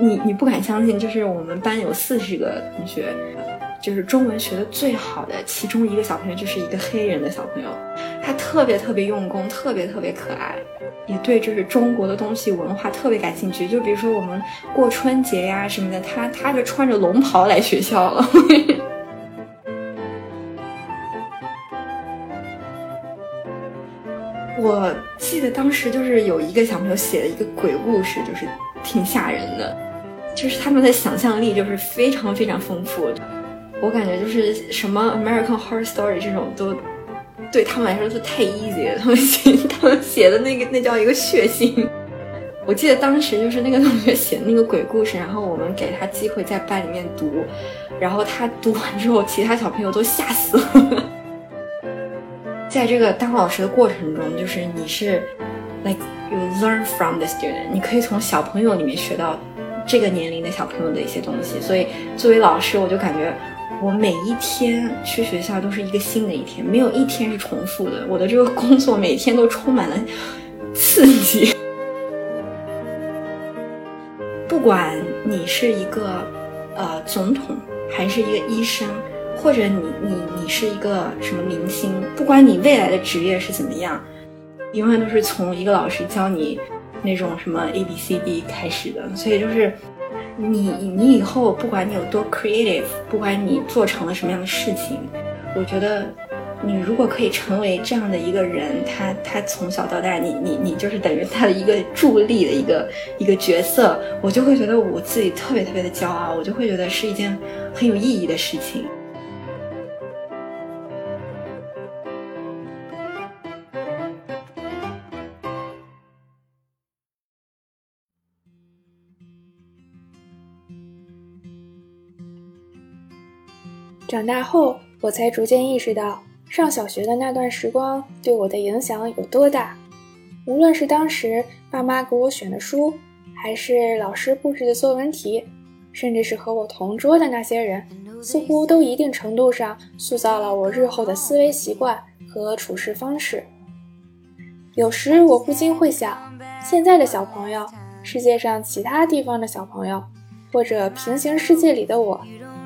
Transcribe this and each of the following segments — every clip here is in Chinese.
你你不敢相信，就是我们班有四十个同学，就是中文学的最好的，其中一个小朋友就是一个黑人的小朋友，他特别特别用功，特别特别可爱，也对就是中国的东西文化特别感兴趣。就比如说我们过春节呀什么的，他他就穿着龙袍来学校了。我记得当时就是有一个小朋友写了一个鬼故事，就是挺吓人的，就是他们的想象力就是非常非常丰富的。我感觉就是什么 American Horror Story 这种都对他们来说都太 easy 了。他们写 他们写的那个那叫一个血腥。我记得当时就是那个同学写那个鬼故事，然后我们给他机会在班里面读，然后他读完之后，其他小朋友都吓死了。在这个当老师的过程中，就是你是，like you learn from the student，你可以从小朋友里面学到这个年龄的小朋友的一些东西。所以作为老师，我就感觉我每一天去学校都是一个新的一天，没有一天是重复的。我的这个工作每天都充满了刺激。不管你是一个呃总统，还是一个医生。或者你你你是一个什么明星，不管你未来的职业是怎么样，永远都是从一个老师教你那种什么 A B C D 开始的。所以就是你你以后不管你有多 creative，不管你做成了什么样的事情，我觉得你如果可以成为这样的一个人，他他从小到大，你你你就是等于他的一个助力的一个一个角色，我就会觉得我自己特别特别的骄傲，我就会觉得是一件很有意义的事情。长大后，我才逐渐意识到，上小学的那段时光对我的影响有多大。无论是当时爸妈给我选的书，还是老师布置的作文题，甚至是和我同桌的那些人，似乎都一定程度上塑造了我日后的思维习惯和处事方式。有时我不禁会想，现在的小朋友，世界上其他地方的小朋友，或者平行世界里的我。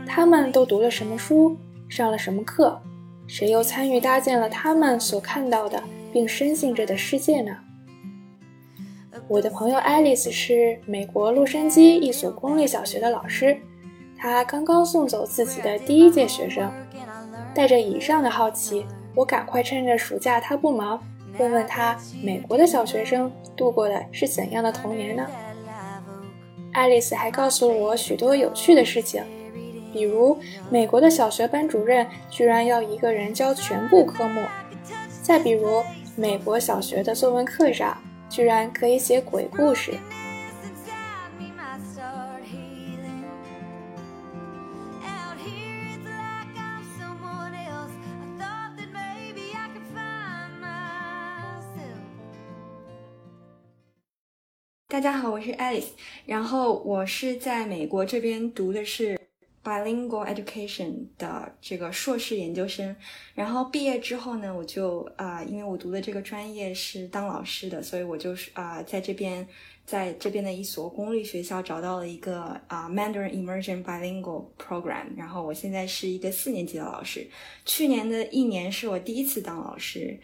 他们都读了什么书，上了什么课？谁又参与搭建了他们所看到的并深信着的世界呢？我的朋友爱丽丝是美国洛杉矶一所公立小学的老师，她刚刚送走自己的第一届学生。带着以上的好奇，我赶快趁着暑假她不忙，问问她美国的小学生度过的是怎样的童年呢？爱丽丝还告诉了我许多有趣的事情。比如，美国的小学班主任居然要一个人教全部科目；再比如，美国小学的作文课上居然可以写鬼故事。大家好，我是 Alice，然后我是在美国这边读的是。bilingual education 的这个硕士研究生，然后毕业之后呢，我就啊，因为我读的这个专业是当老师的，所以我就是啊，在这边，在这边的一所公立学校找到了一个啊 Mandarin Immersion Bilingual Program，然后我现在是一个四年级的老师。去年的一年是我第一次当老师，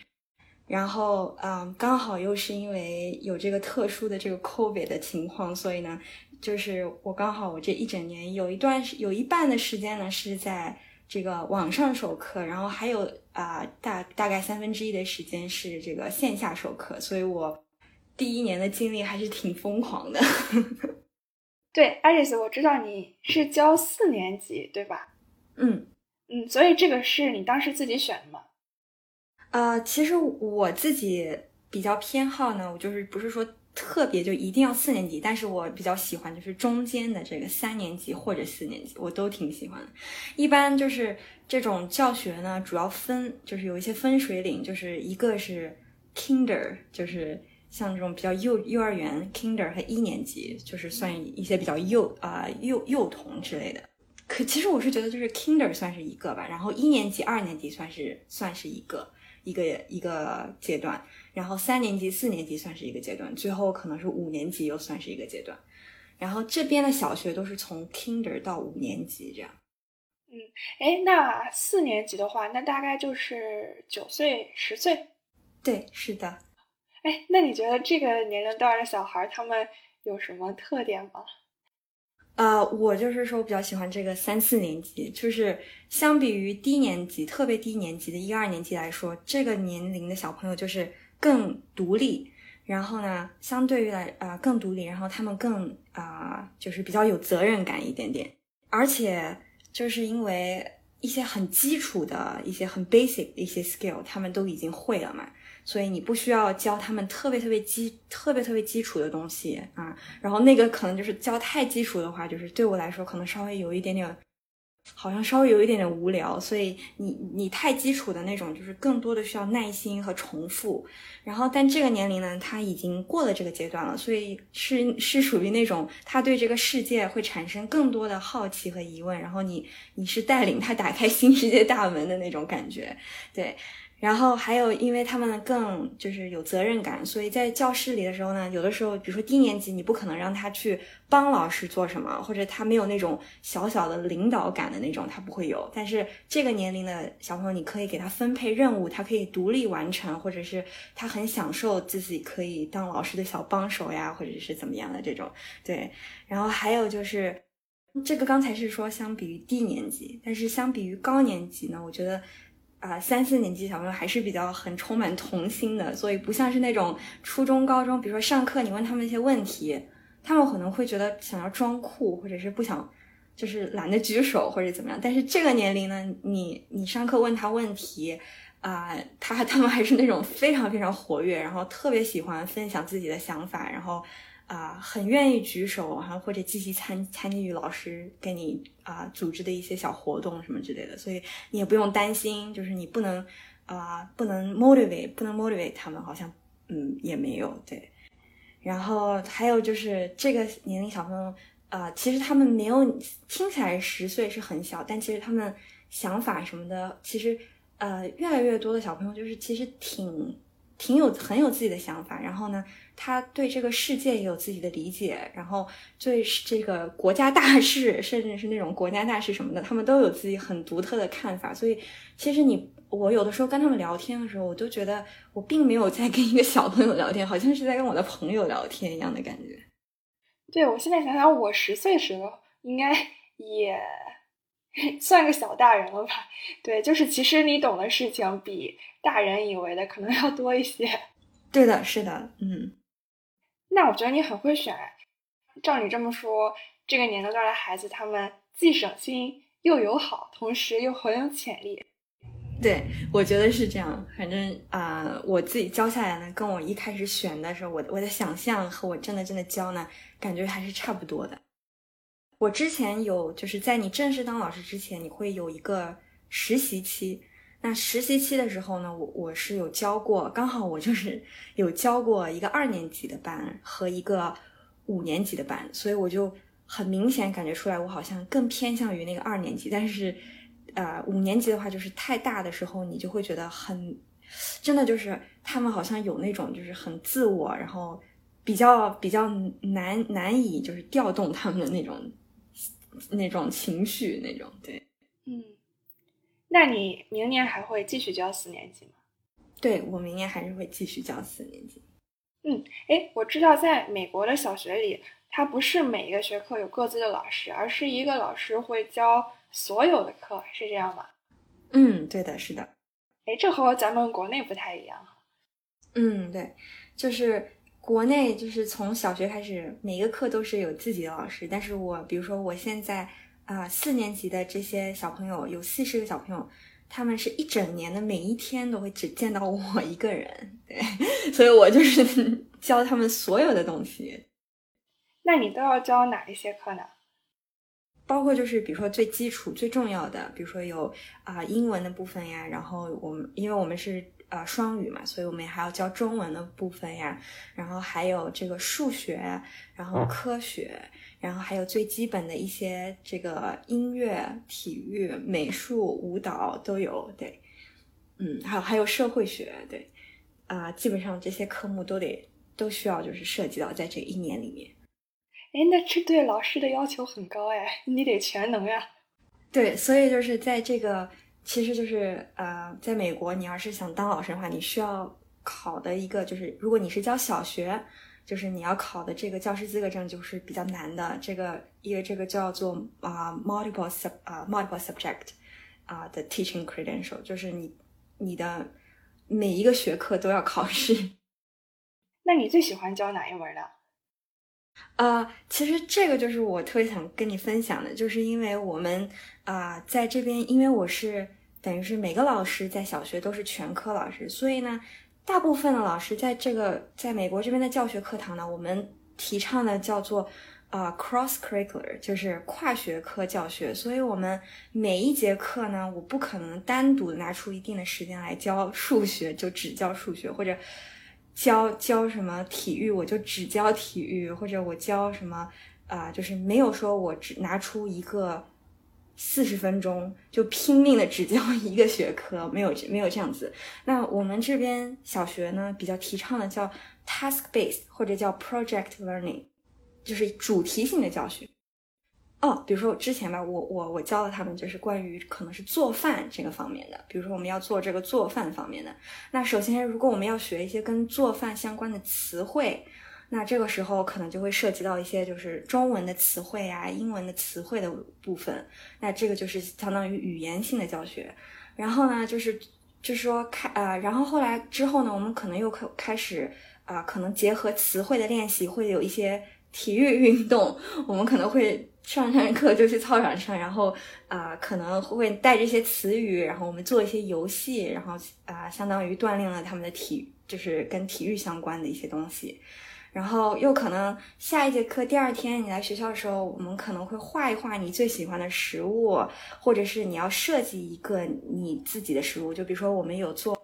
然后嗯，刚好又是因为有这个特殊的这个 COVID 的情况，所以呢。就是我刚好我这一整年有一段是有一半的时间呢是在这个网上授课，然后还有啊大大概三分之一的时间是这个线下授课，所以我第一年的经历还是挺疯狂的。对，爱丽丝，我知道你是教四年级对吧？嗯嗯，所以这个是你当时自己选的吗？呃，其实我自己比较偏好呢，我就是不是说。特别就一定要四年级，但是我比较喜欢就是中间的这个三年级或者四年级，我都挺喜欢的。一般就是这种教学呢，主要分就是有一些分水岭，就是一个是 Kinder，就是像这种比较幼幼儿园 Kinder 和一年级，就是算一些比较幼啊幼幼童之类的。可其实我是觉得就是 Kinder 算是一个吧，然后一年级、二年级算是算是一个。一个一个阶段，然后三年级、四年级算是一个阶段，最后可能是五年级又算是一个阶段。然后这边的小学都是从 Kinder 到五年级这样。嗯，哎，那四年级的话，那大概就是九岁、十岁。对，是的。哎，那你觉得这个年龄段的小孩他们有什么特点吗？呃，我就是说我比较喜欢这个三四年级，就是相比于低年级，特别低年级的一二年级来说，这个年龄的小朋友就是更独立，然后呢，相对于来呃更独立，然后他们更啊就是比较有责任感一点点，而且就是因为一些很基础的一些很 basic 的一些 skill，他们都已经会了嘛。所以你不需要教他们特别特别基、特别特别基础的东西啊，然后那个可能就是教太基础的话，就是对我来说可能稍微有一点点，好像稍微有一点点无聊。所以你你太基础的那种，就是更多的需要耐心和重复。然后但这个年龄呢，他已经过了这个阶段了，所以是是属于那种他对这个世界会产生更多的好奇和疑问。然后你你是带领他打开新世界大门的那种感觉，对。然后还有，因为他们更就是有责任感，所以在教室里的时候呢，有的时候，比如说低年级，你不可能让他去帮老师做什么，或者他没有那种小小的领导感的那种，他不会有。但是这个年龄的小朋友，你可以给他分配任务，他可以独立完成，或者是他很享受自己可以当老师的小帮手呀，或者是怎么样的这种。对，然后还有就是，这个刚才是说相比于低年级，但是相比于高年级呢，我觉得。啊，三四年级小朋友还是比较很充满童心的，所以不像是那种初中、高中，比如说上课你问他们一些问题，他们可能会觉得想要装酷，或者是不想，就是懒得举手或者怎么样。但是这个年龄呢，你你上课问他问题，啊，他他们还是那种非常非常活跃，然后特别喜欢分享自己的想法，然后。啊，很愿意举手，然后或者积极参参与老师给你啊组织的一些小活动什么之类的，所以你也不用担心，就是你不能啊不能 motivate 不能 motivate 他们，好像嗯也没有对。然后还有就是这个年龄小朋友啊，其实他们没有听起来十岁是很小，但其实他们想法什么的，其实呃越来越多的小朋友就是其实挺挺有很有自己的想法，然后呢。他对这个世界也有自己的理解，然后对这个国家大事，甚至是那种国家大事什么的，他们都有自己很独特的看法。所以，其实你我有的时候跟他们聊天的时候，我都觉得我并没有在跟一个小朋友聊天，好像是在跟我的朋友聊天一样的感觉。对，我现在想想，我十岁时候应该也 算个小大人了吧？对，就是其实你懂的事情比大人以为的可能要多一些。对的，是的，嗯。那我觉得你很会选，照你这么说，这个年龄段的孩子，他们既省心又友好，同时又很有潜力。对，我觉得是这样。反正啊，我自己教下来呢，跟我一开始选的时候，我我的想象和我真的真的教呢，感觉还是差不多的。我之前有，就是在你正式当老师之前，你会有一个实习期。那实习期的时候呢，我我是有教过，刚好我就是 有教过一个二年级的班和一个五年级的班，所以我就很明显感觉出来，我好像更偏向于那个二年级。但是，呃，五年级的话，就是太大的时候，你就会觉得很，真的就是他们好像有那种就是很自我，然后比较比较难难以就是调动他们的那种那种情绪那种，对，嗯。那你明年还会继续教四年级吗？对我明年还是会继续教四年级。嗯，哎，我知道在美国的小学里，它不是每一个学科有各自的老师，而是一个老师会教所有的课，是这样吗？嗯，对的，是的。哎，这和咱们国内不太一样。嗯，对，就是国内就是从小学开始，每一个课都是有自己的老师，但是我比如说我现在。啊，四年级的这些小朋友有四十个小朋友，他们是一整年的每一天都会只见到我一个人，对，所以我就是 教他们所有的东西。那你都要教哪一些课呢？包括就是比如说最基础、最重要的，比如说有啊英文的部分呀，然后我们因为我们是呃双语嘛，所以我们还要教中文的部分呀，然后还有这个数学，然后科学。然后还有最基本的一些这个音乐、体育、美术、舞蹈都有，对，嗯，还有还有社会学，对，啊，基本上这些科目都得都需要就是涉及到在这一年里面。哎，那这对老师的要求很高哎，你得全能呀。对，所以就是在这个，其实就是呃，在美国，你要是想当老师的话，你需要考的一个就是，如果你是教小学，就是你要考的这个教师资格证就是比较难的。这个一个这个叫做啊 multiple sub 啊 multiple subject 啊的 teaching credential，就是你你的每一个学科都要考试。那你最喜欢教哪一门的？呃，其实这个就是我特别想跟你分享的，就是因为我们啊在这边，因为我是等于是每个老师在小学都是全科老师，所以呢，大部分的老师在这个在美国这边的教学课堂呢，我们提倡的叫做啊 cross curricular，就是跨学科教学，所以我们每一节课呢，我不可能单独拿出一定的时间来教数学，就只教数学或者。教教什么体育，我就只教体育，或者我教什么啊，就是没有说我只拿出一个四十分钟就拼命的只教一个学科，没有没有这样子。那我们这边小学呢，比较提倡的叫 task based 或者叫 project learning，就是主题性的教学。哦，比如说我之前吧，我我我教了他们，就是关于可能是做饭这个方面的。比如说我们要做这个做饭方面的，那首先如果我们要学一些跟做饭相关的词汇，那这个时候可能就会涉及到一些就是中文的词汇啊、英文的词汇的部分。那这个就是相当于语言性的教学。然后呢，就是就是说开呃，然后后来之后呢，我们可能又开开始啊，可能结合词汇的练习，会有一些体育运动，我们可能会。上上课就去操场上，然后啊可能会带这些词语，然后我们做一些游戏，然后啊相当于锻炼了他们的体，就是跟体育相关的一些东西。然后又可能下一节课第二天你来学校的时候，我们可能会画一画你最喜欢的食物，或者是你要设计一个你自己的食物。就比如说我们有做。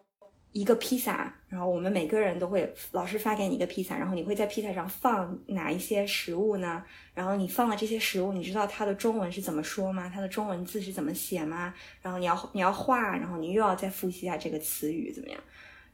一个披萨，然后我们每个人都会，老师发给你一个披萨，然后你会在披萨上放哪一些食物呢？然后你放了这些食物，你知道它的中文是怎么说吗？它的中文字是怎么写吗？然后你要你要画，然后你又要再复习一下这个词语怎么样？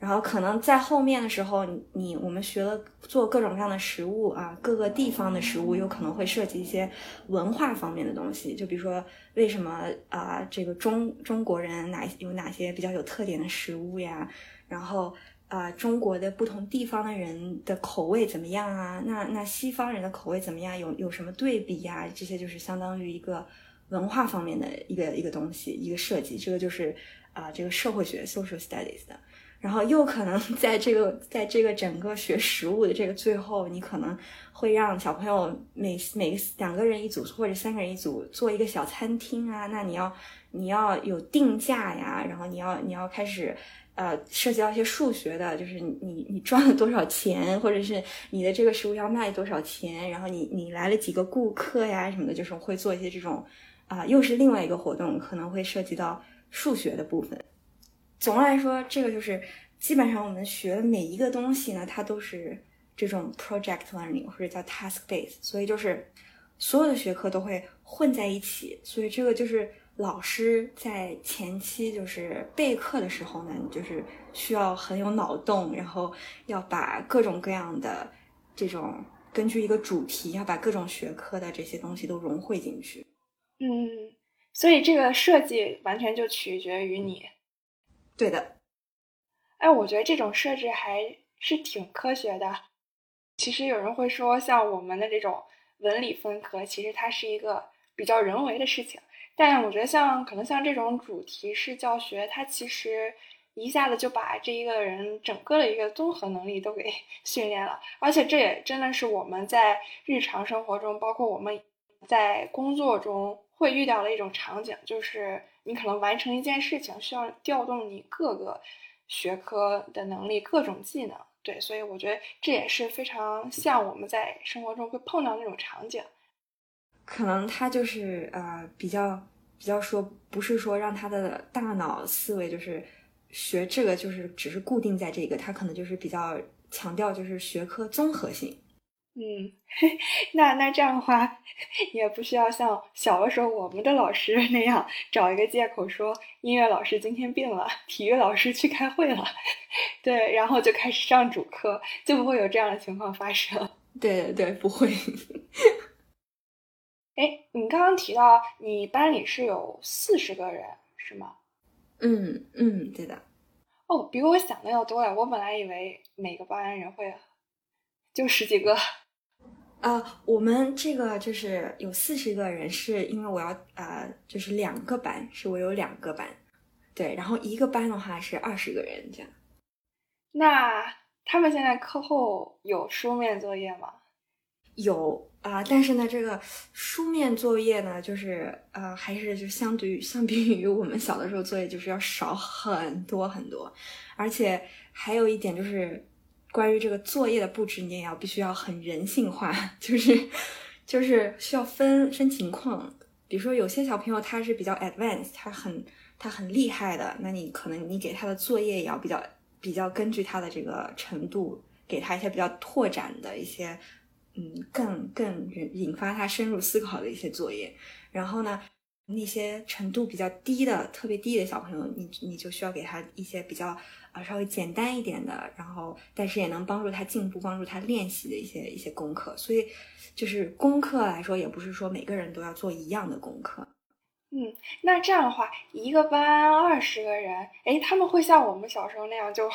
然后可能在后面的时候，你我们学了做各种各样的食物啊，各个地方的食物有可能会涉及一些文化方面的东西，就比如说为什么啊这个中中国人哪有哪些比较有特点的食物呀？然后，啊，中国的不同地方的人的口味怎么样啊？那那西方人的口味怎么样？有有什么对比呀？这些就是相当于一个文化方面的一个一个东西，一个设计。这个就是啊，这个社会学 （social studies） 的。然后又可能 在这个在这个整个学食物的这个最后，你可能会让小朋友每每两个人一组或者三个人一组做一个小餐厅啊。那你要你要有定价呀，然后你要你要开始。呃，涉及到一些数学的，就是你你赚了多少钱，或者是你的这个食物要卖多少钱，然后你你来了几个顾客呀什么的，就是会做一些这种啊，又是另外一个活动，可能会涉及到数学的部分。总的来说，这个就是基本上我们学的每一个东西呢，它都是这种 project learning 或者叫 task base，所以就是所有的学科都会混在一起，所以这个就是。老师在前期就是备课的时候呢，就是需要很有脑洞，然后要把各种各样的这种根据一个主题，要把各种学科的这些东西都融汇进去。嗯，所以这个设计完全就取决于你。对的。哎，我觉得这种设置还是挺科学的。其实有人会说，像我们的这种文理分科，其实它是一个比较人为的事情。但我觉得像可能像这种主题式教学，它其实一下子就把这一个人整个的一个综合能力都给 训练了，而且这也真的是我们在日常生活中，包括我们在工作中会遇到的一种场景，就是你可能完成一件事情需要调动你各个学科的能力、各种技能。对，所以我觉得这也是非常像我们在生活中会碰到那种场景。可能他就是呃比较比较说不是说让他的大脑思维就是学这个就是只是固定在这个，他可能就是比较强调就是学科综合性。嗯，那那这样的话你也不需要像小的时候我们的老师那样找一个借口说音乐老师今天病了，体育老师去开会了，对，然后就开始上主课，就不会有这样的情况发生。对对对，不会。哎，你刚刚提到你班里是有四十个人，是吗？嗯嗯，对的。哦，比我想的要多呀！我本来以为每个班人会就十几个。啊，我们这个就是有四十个人，是因为我要呃，就是两个班，是我有两个班，对，然后一个班的话是二十个人这样。那他们现在课后有书面作业吗？有啊，但是呢，这个书面作业呢，就是呃，还是就相对于相比于我们小的时候作业，就是要少很多很多，而且还有一点就是。关于这个作业的布置，你也要必须要很人性化，就是就是需要分分情况。比如说，有些小朋友他是比较 advanced，他很他很厉害的，那你可能你给他的作业也要比较比较根据他的这个程度，给他一些比较拓展的一些，嗯，更更引发他深入思考的一些作业。然后呢，那些程度比较低的、特别低的小朋友，你你就需要给他一些比较。啊，稍微简单一点的，然后但是也能帮助他进步、帮助他练习的一些一些功课。所以，就是功课来说，也不是说每个人都要做一样的功课。嗯，那这样的话，一个班二十个人，哎，他们会像我们小时候那样，就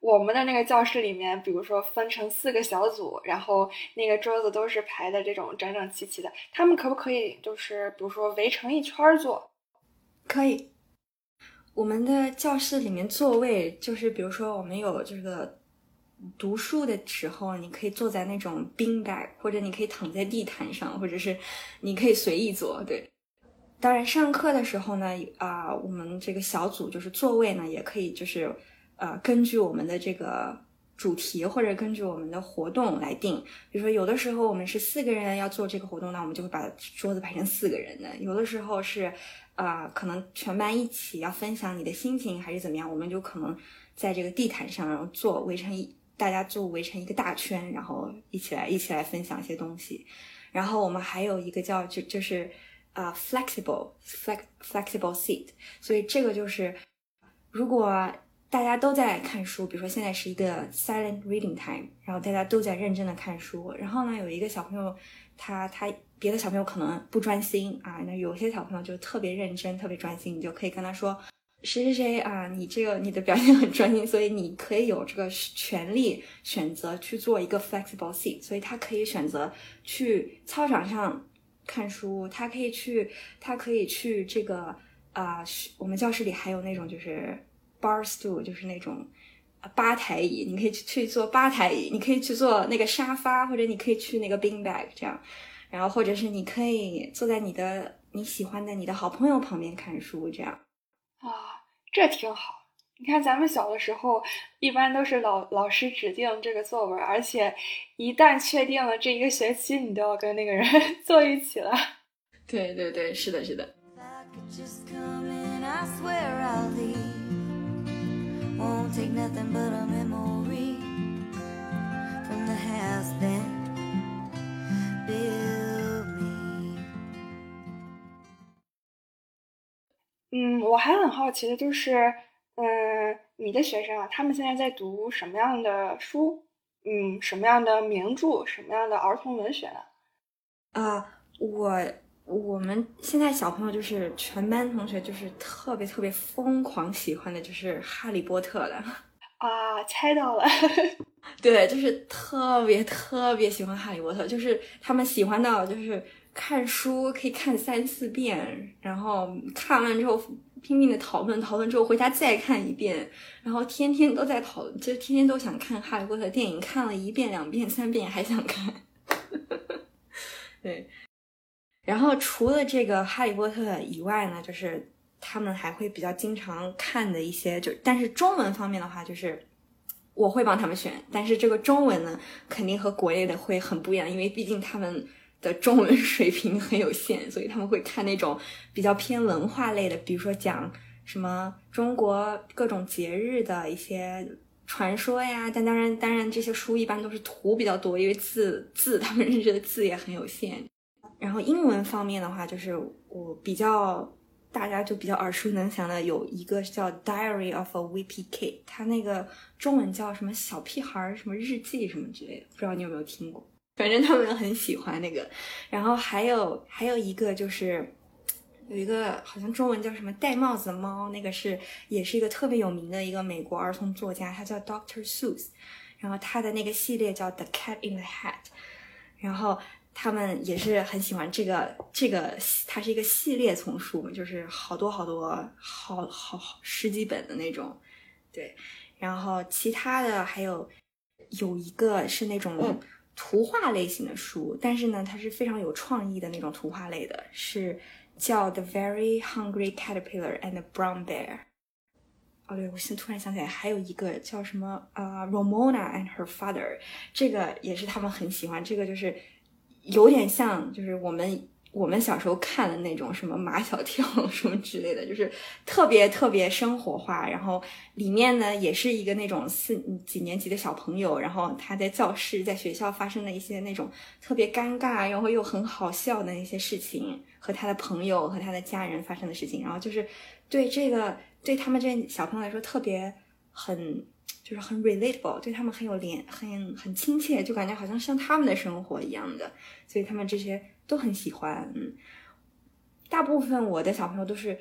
我们的那个教室里面，比如说分成四个小组，然后那个桌子都是排的这种整整齐齐的。他们可不可以就是，比如说围成一圈坐？可以。我们的教室里面座位就是，比如说我们有这个读书的时候，你可以坐在那种冰板或者你可以躺在地毯上，或者是你可以随意坐。对，当然上课的时候呢，啊，我们这个小组就是座位呢，也可以就是呃，根据我们的这个主题或者根据我们的活动来定。比如说有的时候我们是四个人要做这个活动，那我们就会把桌子排成四个人的；有的时候是。啊，可能全班一起要分享你的心情，还是怎么样？我们就可能在这个地毯上，然后坐围成一，大家就围成一个大圈，然后一起来一起来分享一些东西。然后我们还有一个叫就就是啊，flexible flex flexible seat。所以这个就是，如果大家都在看书，比如说现在是一个 silent reading time，然后大家都在认真的看书，然后呢，有一个小朋友。他他别的小朋友可能不专心啊，那有些小朋友就特别认真、特别专心，你就可以跟他说：“谁谁谁啊，你这个你的表现很专心，所以你可以有这个权利选择去做一个 flexible seat。”所以他可以选择去操场上看书，他可以去，他可以去这个啊，我们教室里还有那种就是 bar stool，就是那种。吧台椅，你可以去去坐吧台椅，你可以去坐那个沙发，或者你可以去那个 bean bag 这样，然后或者是你可以坐在你的你喜欢的你的好朋友旁边看书这样。啊，这挺好。你看咱们小的时候，一般都是老老师指定这个座位，而且一旦确定了这一个学期，你都要跟那个人 坐一起了。对对对，是的，是的。Take nothing but a memory from the house that built me 嗯，我还很好奇的就是，嗯，你的学生啊，他们现在在读什么样的书？嗯，什么样的名著？什么样的儿童文学呢？啊，我。我们现在小朋友就是全班同学，就是特别特别疯狂喜欢的，就是《哈利波特》了。啊，猜到了，对，就是特别特别喜欢《哈利波特》，就是他们喜欢到就是看书可以看三四遍，然后看完之后拼命的讨论，讨论之后回家再看一遍，然后天天都在讨论，就天天都想看《哈利波特》电影，看了一遍、两遍、三遍还想看。对。然后除了这个《哈利波特》以外呢，就是他们还会比较经常看的一些，就但是中文方面的话，就是我会帮他们选，但是这个中文呢，肯定和国内的会很不一样，因为毕竟他们的中文 水平很有限，所以他们会看那种比较偏文化类的，比如说讲什么中国各种节日的一些传说呀。但当然，当然这些书一般都是图比较多，因为字字他们认识的字也很有限。然后英文方面的话，就是我比较大家就比较耳熟能详的有一个叫《Diary of a Wimpy Kid》，它那个中文叫什么小屁孩儿什么日记什么之类的，不知道你有没有听过？反正他们很喜欢那个。然后还有还有一个就是有一个好像中文叫什么戴帽子的猫，那个是也是一个特别有名的一个美国儿童作家，他叫 Doctor Seuss。然后他的那个系列叫 The Cat in the Hat，然后他们也是很喜欢这个这个，它是一个系列丛书，就是好多好多好好好十几本的那种，对。然后其他的还有有一个是那种图画类型的书，但是呢，它是非常有创意的那种图画类的，是叫 The Very Hungry Caterpillar and the Brown Bear。哦，对，我现突然想起来，还有一个叫什么呃 Romona and her father，这个也是他们很喜欢。这个就是有点像，就是我们我们小时候看的那种什么马小跳 什么之类的，就是特别特别生活化。然后里面呢，也是一个那种四几年级的小朋友，然后他在教室在学校发生的一些那种特别尴尬，然后又很好笑的一些事情，和他的朋友和他的家人发生的事情，然后就是对这个。对他们这小朋友来说特别很就是很 relatable，对他们很有连很很亲切，就感觉好像像他们的生活一样的，所以他们这些都很喜欢。嗯，大部分我的小朋友都是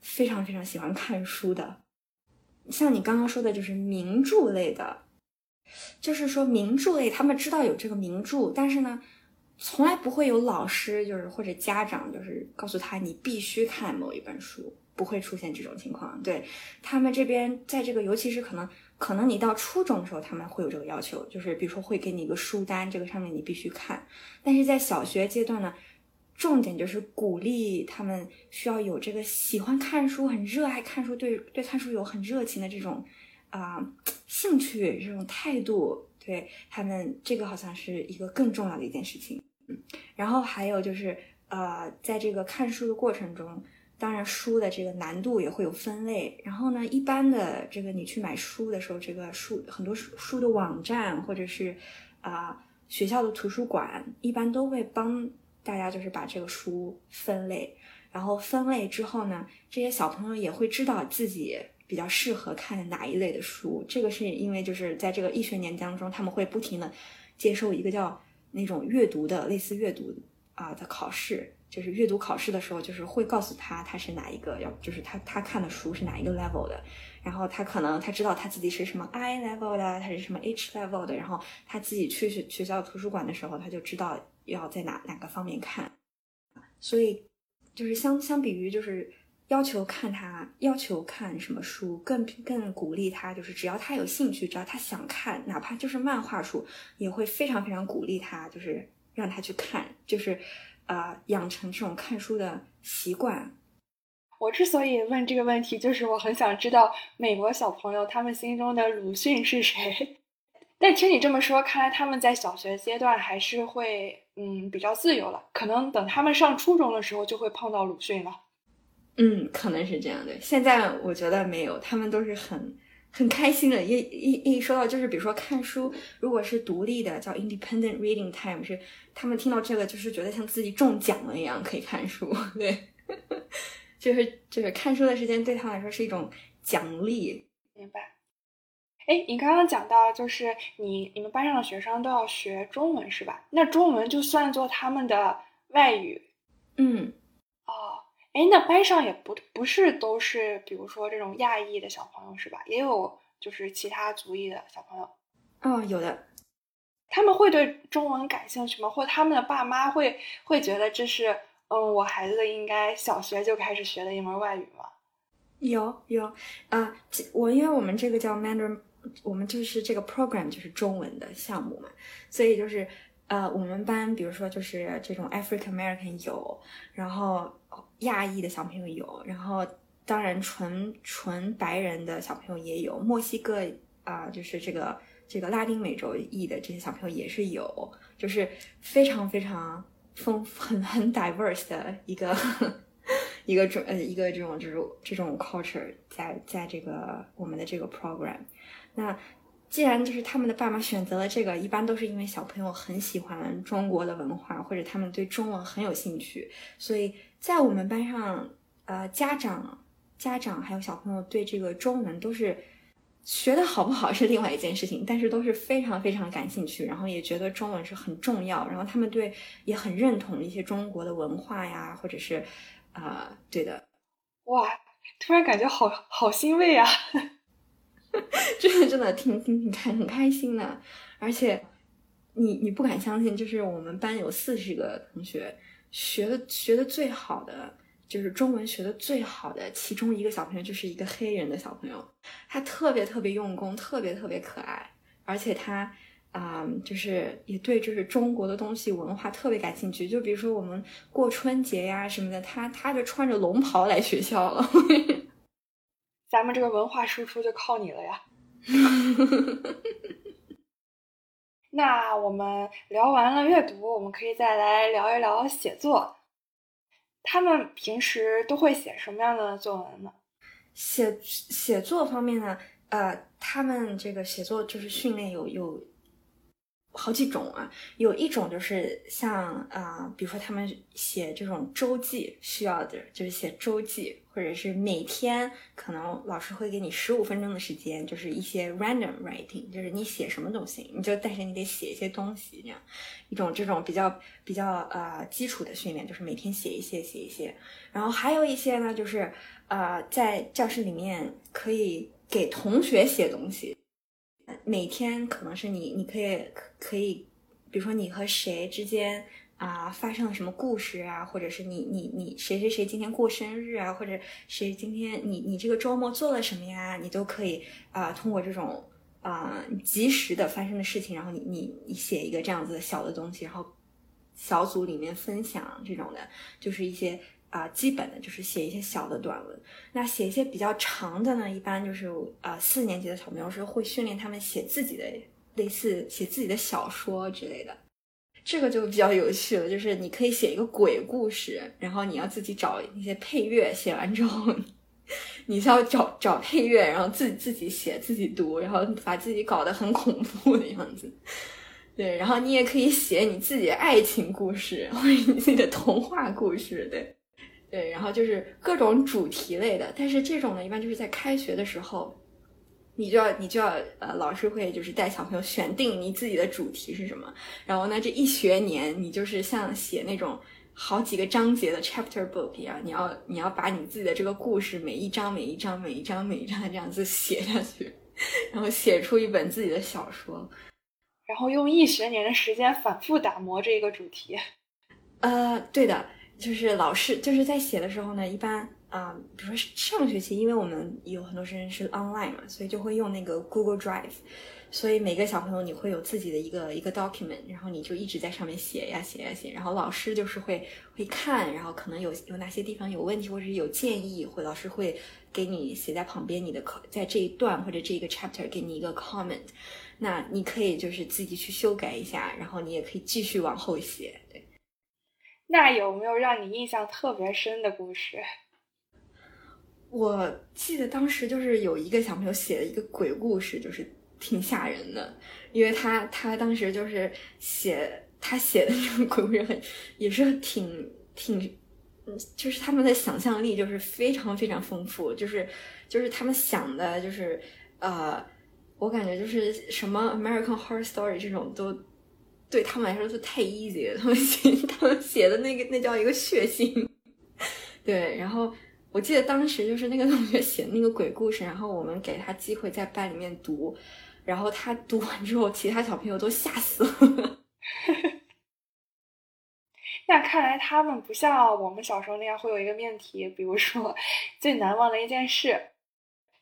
非常非常喜欢看书的，像你刚刚说的，就是名著类的，就是说名著类，他们知道有这个名著，但是呢，从来不会有老师就是或者家长就是告诉他你必须看某一本书。不会出现这种情况，对他们这边，在这个尤其是可能，可能你到初中的时候，他们会有这个要求，就是比如说会给你一个书单，这个上面你必须看。但是在小学阶段呢，重点就是鼓励他们需要有这个喜欢看书、很热爱看书、对对看书有很热情的这种啊兴趣、这种态度。对他们，这个好像是一个更重要的一件事情。嗯，然后还有就是呃，在这个看书的过程中。当然，书的这个难度也会有分类。然后呢，一般的这个你去买书的时候，这个书很多书书的网站或者是啊学校的图书馆，一般都会帮大家就是把这个书分类。然后分类之后呢，这些小朋友也会知道自己比较适合看哪一类的书。这个是因为就是在这个一学年当中，他们会不停的接受一个叫那种阅读的类似阅读啊的考试。就是阅读考试的时候，就是会告诉他他是哪一个要，就是他他看的书是哪一个 level 的，然后他可能他知道他自己是什么 I level 的，他是什么 H level 的，然后他自己去学学校图书馆的时候，他就知道要在哪哪个方面看，所以就是相相比于就是要求看他要求看什么书，更更鼓励他，就是只要他有兴趣，只要他想看，哪怕就是漫画书，也会非常非常鼓励他，就是让他去看，就是。啊，养成这种看书的习惯。我之所以问这个问题，就是我很想知道美国小朋友他们心中的鲁迅是谁。但听你这么说，看来他们在小学阶段还是会嗯比较自由了。可能等他们上初中的时候，就会碰到鲁迅了。嗯，可能是这样的。现在我觉得没有，他们都是很。很开心的，一一一说到就是，比如说看书，如果是独立的，叫 independent reading time，是他们听到这个就是觉得像自己中奖了一样，可以看书，对，就是就是看书的时间对他们来说是一种奖励。明白。哎，你刚刚讲到就是你你们班上的学生都要学中文是吧？那中文就算作他们的外语？嗯。哎，那班上也不不是都是，比如说这种亚裔的小朋友是吧？也有就是其他族裔的小朋友。嗯，有的。他们会对中文感兴趣吗？或他们的爸妈会会觉得这是嗯，我孩子应该小学就开始学的一门外语吗？有有啊，我因为我们这个叫 Mandarin，我们就是这个 program 就是中文的项目嘛，所以就是呃，我们班比如说就是这种 African American 有，然后。亚裔的小朋友有，然后当然纯纯白人的小朋友也有，墨西哥啊，就是这个这个拉丁美洲裔的这些小朋友也是有，就是非常非常丰很很 diverse 的一个 一个种呃一个这种这种这种 culture 在在这个我们的这个 program。那既然就是他们的爸妈选择了这个，一般都是因为小朋友很喜欢中国的文化，或者他们对中文很有兴趣，所以。在我们班上，呃，家长、家长还有小朋友对这个中文都是学的好不好是另外一件事情，但是都是非常非常感兴趣，然后也觉得中文是很重要，然后他们对也很认同一些中国的文化呀，或者是啊，对的，哇，突然感觉好好欣慰啊，真的真的挺挺挺开很开心的，而且你你不敢相信，就是我们班有四十个同学学的学的最好的。就是中文学的最好的其中一个小朋友，就是一个黑人的小朋友，他特别特别用功，特别特别可爱，而且他啊，就是也对就是中国的东西文化特别感兴趣。就比如说我们过春节呀什么的，他他就穿着龙袍来学校了。咱们这个文化输出就靠你了呀！那我们聊完了阅读，我们可以再来聊一聊写作。他们平时都会写什么样的作文呢？写写作方面呢，呃，他们这个写作就是训练有有。好几种啊，有一种就是像啊，比如说他们写这种周记需要的，就是写周记，或者是每天可能老师会给你十五分钟的时间，就是一些 random writing，就是你写什么都行，你就但是你得写一些东西，这样一种这种比较比较呃基础的训练，就是每天写一些写一些，然后还有一些呢，就是呃在教室里面可以给同学写东西。每天可能是你，你可以可以，比如说你和谁之间啊发生了什么故事啊，或者是你你你谁谁谁今天过生日啊，或者谁今天你你这个周末做了什么呀，你都可以啊通过这种啊及时的发生的事情，然后你你你写一个这样子的小的东西，然后小组里面分享这种的，就是一些。啊，基本的就是写一些小的短文。那写一些比较长的呢，一般就是啊，四年级的小朋友是会训练他们写自己的，类似写自己的小说之类的。这个就比较有趣了，就是你可以写一个鬼故事，然后你要自己找一些配乐，写完之后，你需要找找配乐，然后自己自己写自己读，然后把自己搞得很恐怖的样子。对，然后你也可以写你自己的爱情故事，或者你自己的童话故事，对。对，然后就是各种主题类的，但是这种呢，一般就是在开学的时候，你就要你就要呃，老师会就是带小朋友选定你自己的主题是什么，然后呢，这一学年你就是像写那种好几个章节的 chapter book 一样，你要你要把你自己的这个故事每一章每一章每一章每一章的这样子写下去，然后写出一本自己的小说，然后用一学年的时间反复打磨这个主题。呃，对的。就是老师就是在写的时候呢，一般啊，比如说上学期，因为我们有很多时间是 online 嘛，所以就会用那个 Google Drive，所以每个小朋友你会有自己的一个一个 document，然后你就一直在上面写呀写呀写，然后老师就是会会看，然后可能有有哪些地方有问题或者是有建议，会老师会给你写在旁边，你的在这一段或者这一个 chapter 给你一个 comment，那你可以就是自己去修改一下，然后你也可以继续往后写，对。那有没有让你印象特别深的故事？我记得当时就是有一个小朋友写了一个鬼故事，就是挺吓人的，因为他他当时就是写他写的这种鬼故事很也是挺挺，嗯，就是他们的想象力就是非常非常丰富，就是就是他们想的就是呃，我感觉就是什么 American Horror Story 这种都。对他们来说都太 easy 了，他们写他们写的那个那叫一个血腥。对，然后我记得当时就是那个同学写那个鬼故事，然后我们给他机会在班里面读，然后他读完之后，其他小朋友都吓死了。那看来他们不像我们小时候那样会有一个命题，比如说最难忘的一件事。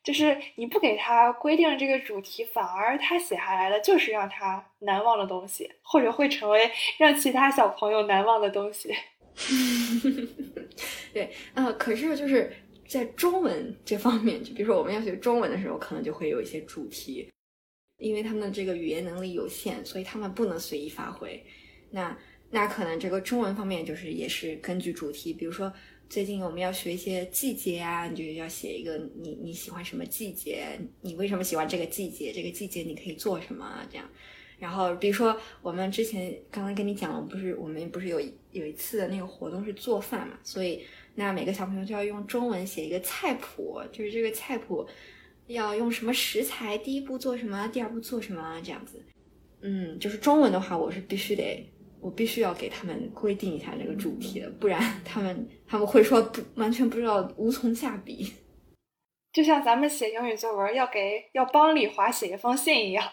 就是你不给他规定这个主题，反而他写下来的就是让他难忘的东西，或者会成为让其他小朋友难忘的东西。对，啊，可是就是在中文这方面，就比如说我们要学中文的时候，可能就会有一些主题，因为他们的这个语言能力有限，所以他们不能随意发挥。那那可能这个中文方面就是也是根据主题，比如说。最近我们要学一些季节啊，你就要写一个你你喜欢什么季节，你为什么喜欢这个季节？这个季节你可以做什么？这样，然后比如说我们之前刚刚跟你讲了，不是我们不是有有一次的那个活动是做饭嘛，所以那每个小朋友就要用中文写一个菜谱，就是这个菜谱，要用什么食材，第一步做什么，第二步做什么这样子。嗯，就是中文的话，我是必须得，我必须要给他们规定一下这个主题的，不然他们他们会说不完全不知道，无从下笔。就像咱们写英语作文要给要帮李华写一封信一样。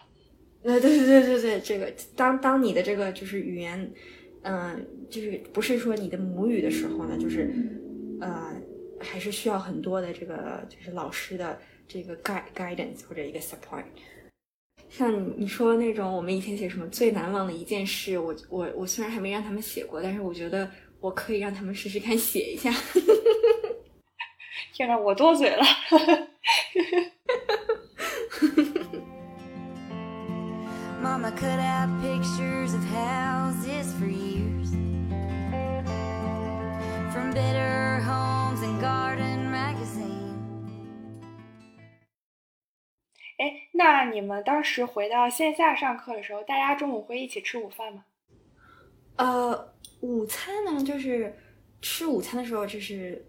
呃，对对对对对，这个当当你的这个就是语言，嗯，就是不是说你的母语的时候呢，就是呃，还是需要很多的这个就是老师的这个 guide guidance 或者一个 support。像你说那种我们以前写什么最难忘的一件事，我我我虽然还没让他们写过，但是我觉得我可以让他们试试看写一下。天呐，我多嘴了。Mama cut out pictures of houses for years from Better Homes and Garden Magazine。哎，那你们当时回到线下上课的时候，大家中午会一起吃午饭吗？呃，午餐呢，就是吃午餐的时候，就是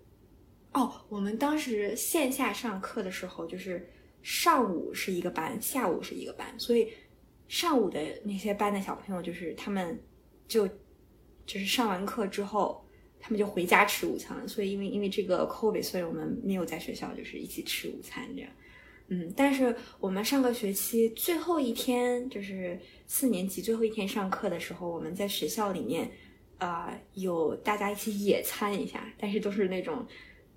哦，我们当时线下上课的时候，就是上午是一个班，下午是一个班，所以。上午的那些班的小朋友，就是他们就就是上完课之后，他们就回家吃午餐。所以因为因为这个 COVID，所以我们没有在学校就是一起吃午餐这样。嗯，但是我们上个学期最后一天，就是四年级最后一天上课的时候，我们在学校里面啊有大家一起野餐一下，但是都是那种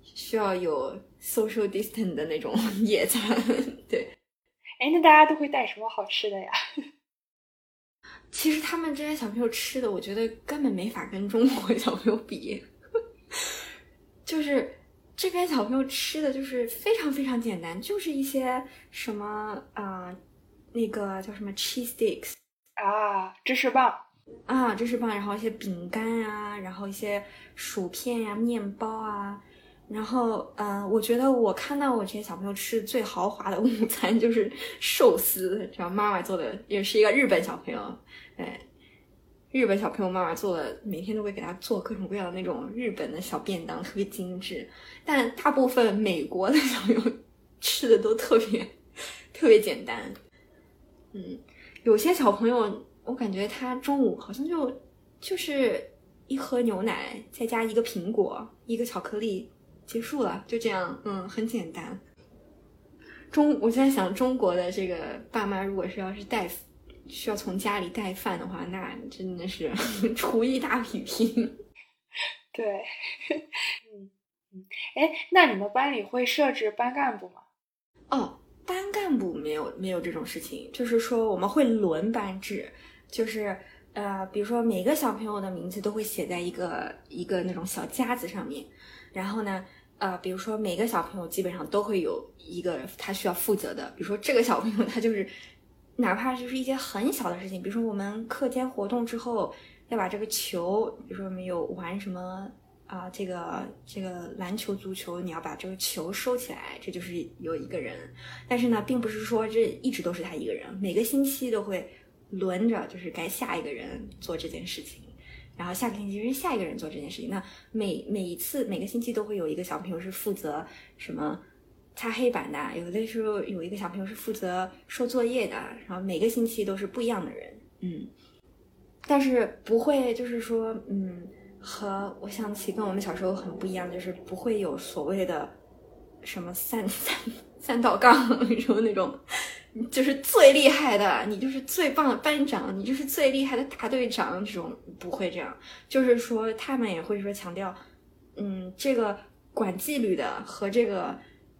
需要有 social distance 的那种 野餐，对。哎，那大家都会带什么好吃的呀？其实他们这些小朋友吃的，我觉得根本没法跟中国小朋友比。就是这边小朋友吃的就是非常非常简单，就是一些什么啊，那个叫什么 cheese sticks 啊，芝士棒啊，芝士棒，然后一些饼干啊，然后一些薯片呀、面包啊。然后，嗯，我觉得我看到我这些小朋友吃最豪华的 午餐就是寿司，然后妈妈做的，也是一个日本小朋友，哎，日本小朋友妈妈做的，每天都会给他做各种各样的那种日本的小便当，特别精致。但大部分美国的小朋友 吃的都特别特别简单，嗯，有些小朋友我感觉他中午好像就就是一盒牛奶，再加一个苹果，一个巧克力。结束了，就这样，嗯，很简单。中，我在想，中国的这个爸妈，如果是要是带，需要从家里带饭的话，那真的是 厨艺大比拼。对，嗯嗯，哎，那你们班里会设置班干部吗？哦，班干部没有，没有这种事情。就是说，我们会轮班制，就是呃，比如说每个小朋友的名字都会写在一个一个那种小夹子上面，然后呢。呃，比如说每个小朋友基本上都会有一个他需要负责的，比如说这个小朋友他就是，哪怕就是一些很小的事情，比如说我们课间活动之后要把这个球，比如说我们有玩什么啊，这个这个篮球、足球，你要把这个球收起来，这就是有一个人。但是呢，并不是说这一直都是他一个人，每个星期都会轮着，就是该下一个人做这件事情。然后下个星期是下一个人做这件事情。那每每一次每个星期都会有一个小朋友是负责什么擦黑板的，有的时候有一个小朋友是负责收作业的。然后每个星期都是不一样的人，嗯，但是不会就是说，嗯，和我想起跟我们小时候很不一样，就是不会有所谓的什么三 三三道杠什么那种。就是最厉害的，你就是最棒的班长，你就是最厉害的大队长，这种不会这样。就是说，他们也会说强调，嗯，这个管纪律的和这个，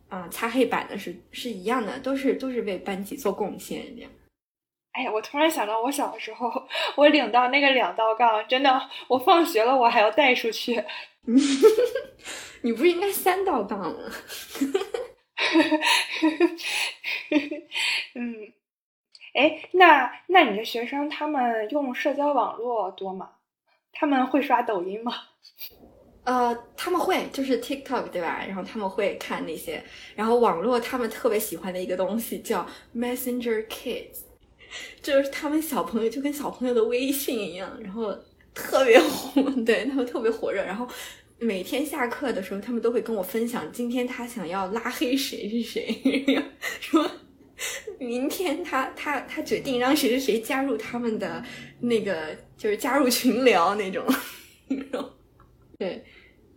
啊，擦黑板的是是一样的，都是都是为班级做贡献这样。哎呀，我突然想到，我小的时候，我领到那个两道杠，真的，我放学了我还要带出去。你不是应该三道杠吗？嗯，哎，那那你的学生他们用社交网络多吗？他们会刷抖音吗？呃，他们会，就是 TikTok 对吧？然后他们会看那些，然后网络他们特别喜欢的一个东西叫 Messenger Kids，就是他们小朋友就跟小朋友的微信一样，然后特别火，对他们特别火热，然后。每天下课的时候，他们都会跟我分享今天他想要拉黑谁是谁，说明天他他他决定让谁谁谁加入他们的那个就是加入群聊那种，对，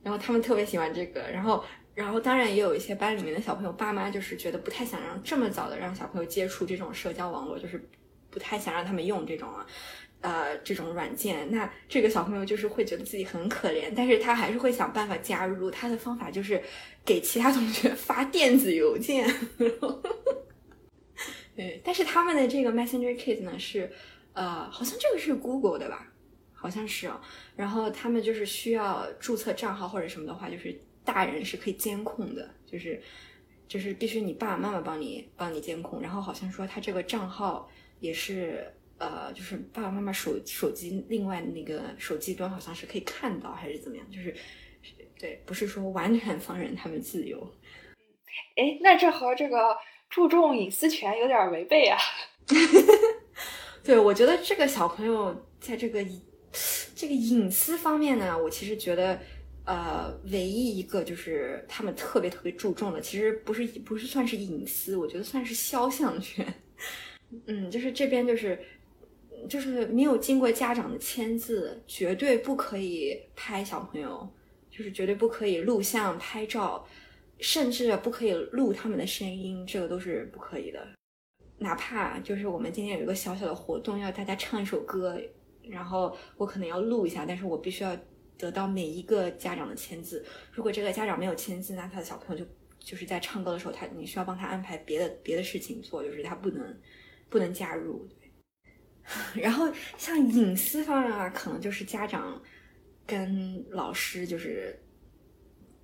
然后他们特别喜欢这个，然后然后当然也有一些班里面的小朋友爸妈就是觉得不太想让这么早的让小朋友接触这种社交网络，就是不太想让他们用这种啊。呃，这种软件，那这个小朋友就是会觉得自己很可怜，但是他还是会想办法加入。他的方法就是给其他同学发电子邮件。对，但是他们的这个 Messenger Kids 呢是，呃，好像这个是 Google 的吧？好像是哦。然后他们就是需要注册账号或者什么的话，就是大人是可以监控的，就是就是必须你爸爸妈妈帮你帮你监控。然后好像说他这个账号也是。呃，就是爸爸妈妈手手机另外那个手机端好像是可以看到还是怎么样？就是对，不是说完全放任他们自由。哎，那这和这个注重隐私权有点违背啊。对，我觉得这个小朋友在这个这个隐私方面呢，我其实觉得呃，唯一一个就是他们特别特别注重的，其实不是不是算是隐私，我觉得算是肖像权。嗯，就是这边就是。就是没有经过家长的签字，绝对不可以拍小朋友，就是绝对不可以录像、拍照，甚至不可以录他们的声音，这个都是不可以的。哪怕就是我们今天有一个小小的活动，要大家唱一首歌，然后我可能要录一下，但是我必须要得到每一个家长的签字。如果这个家长没有签字，那他的小朋友就就是在唱歌的时候，他你需要帮他安排别的别的事情做，就是他不能不能加入。然后像隐私方面啊，可能就是家长跟老师就是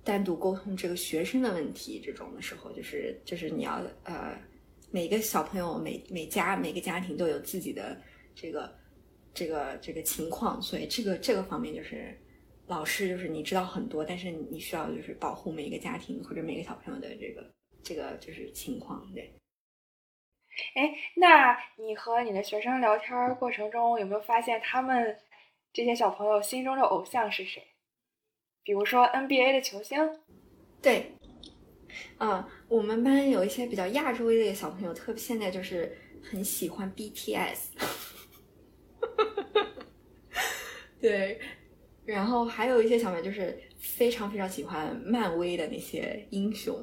单独沟通这个学生的问题，这种的时候，就是就是你要呃，每个小朋友每每家每个家庭都有自己的这个这个这个情况，所以这个这个方面就是老师就是你知道很多，但是你需要就是保护每一个家庭或者每个小朋友的这个这个就是情况，对。哎，那你和你的学生聊天过程中，有没有发现他们这些小朋友心中的偶像是谁？比如说 NBA 的球星？对，嗯，我们班有一些比较亚洲类的小朋友，特现在就是很喜欢 BTS。对，然后还有一些小朋友就是非常非常喜欢漫威的那些英雄。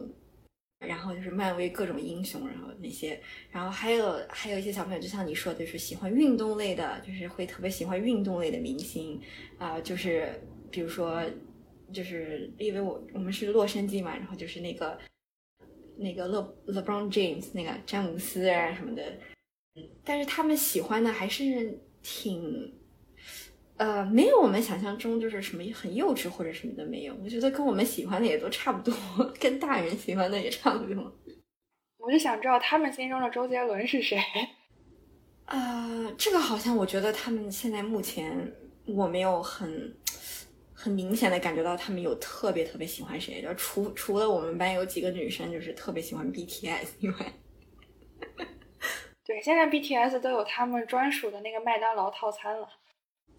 然后就是漫威各种英雄，然后那些，然后还有还有一些小朋友，就像你说的，就是喜欢运动类的，就是会特别喜欢运动类的明星啊，就是比如说，就是因为我我们是洛杉矶嘛，然后就是那个那个勒 LeBron James 那个詹姆斯啊什么的，但是他们喜欢的还是挺。呃，没有我们想象中就是什么很幼稚或者什么的没有，我觉得跟我们喜欢的也都差不多，跟大人喜欢的也差不多。我就想知道他们心中的周杰伦是谁？呃，这个好像我觉得他们现在目前我没有很很明显的感觉到他们有特别特别喜欢谁，就除除了我们班有几个女生就是特别喜欢 BTS 以外，对，现在 BTS 都有他们专属的那个麦当劳套餐了。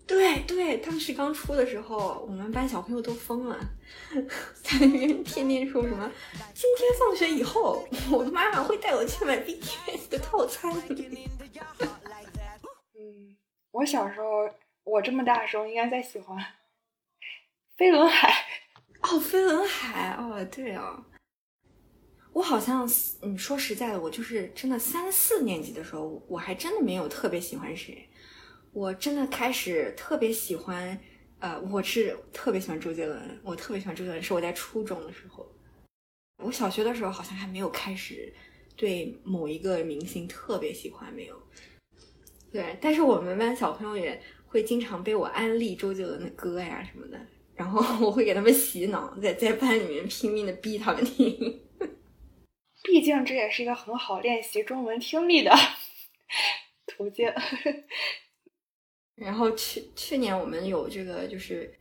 对对，当时刚出的时候，我们班小朋友都疯了，在那边天天说什么：“今天放学以后，我的妈妈会带我去买 BTS 的套餐。”嗯，我小时候，我这么大的时候应该在喜欢飞轮海。哦，飞轮海，哦，对哦，我好像，你说实在的，我就是真的三四年级的时候，我还真的没有特别喜欢谁。我真的开始特别喜欢，呃，我是特别喜欢周杰伦，我特别喜欢周杰伦，是我在初中的时候，我小学的时候好像还没有开始对某一个明星特别喜欢，没有。对，但是我们班小朋友也会经常被我安利周杰伦的歌呀什么的，然后我会给他们洗脑，在在班里面拼命的逼他们听。毕竟这也是一个很好练习中文听力的途径。然后去去年我们有这个就是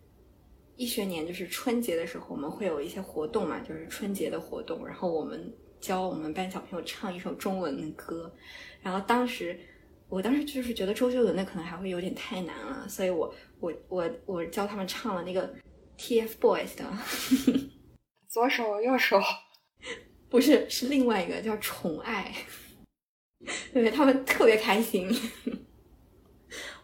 一学年就是春节的时候我们会有一些活动嘛，就是春节的活动。然后我们教我们班小朋友唱一首中文的歌。然后当时我当时就是觉得周杰伦的可能还会有点太难了，所以我我我我教他们唱了那个 TFBOYS 的，左手右手，不是，是另外一个叫宠爱，对他们特别开心。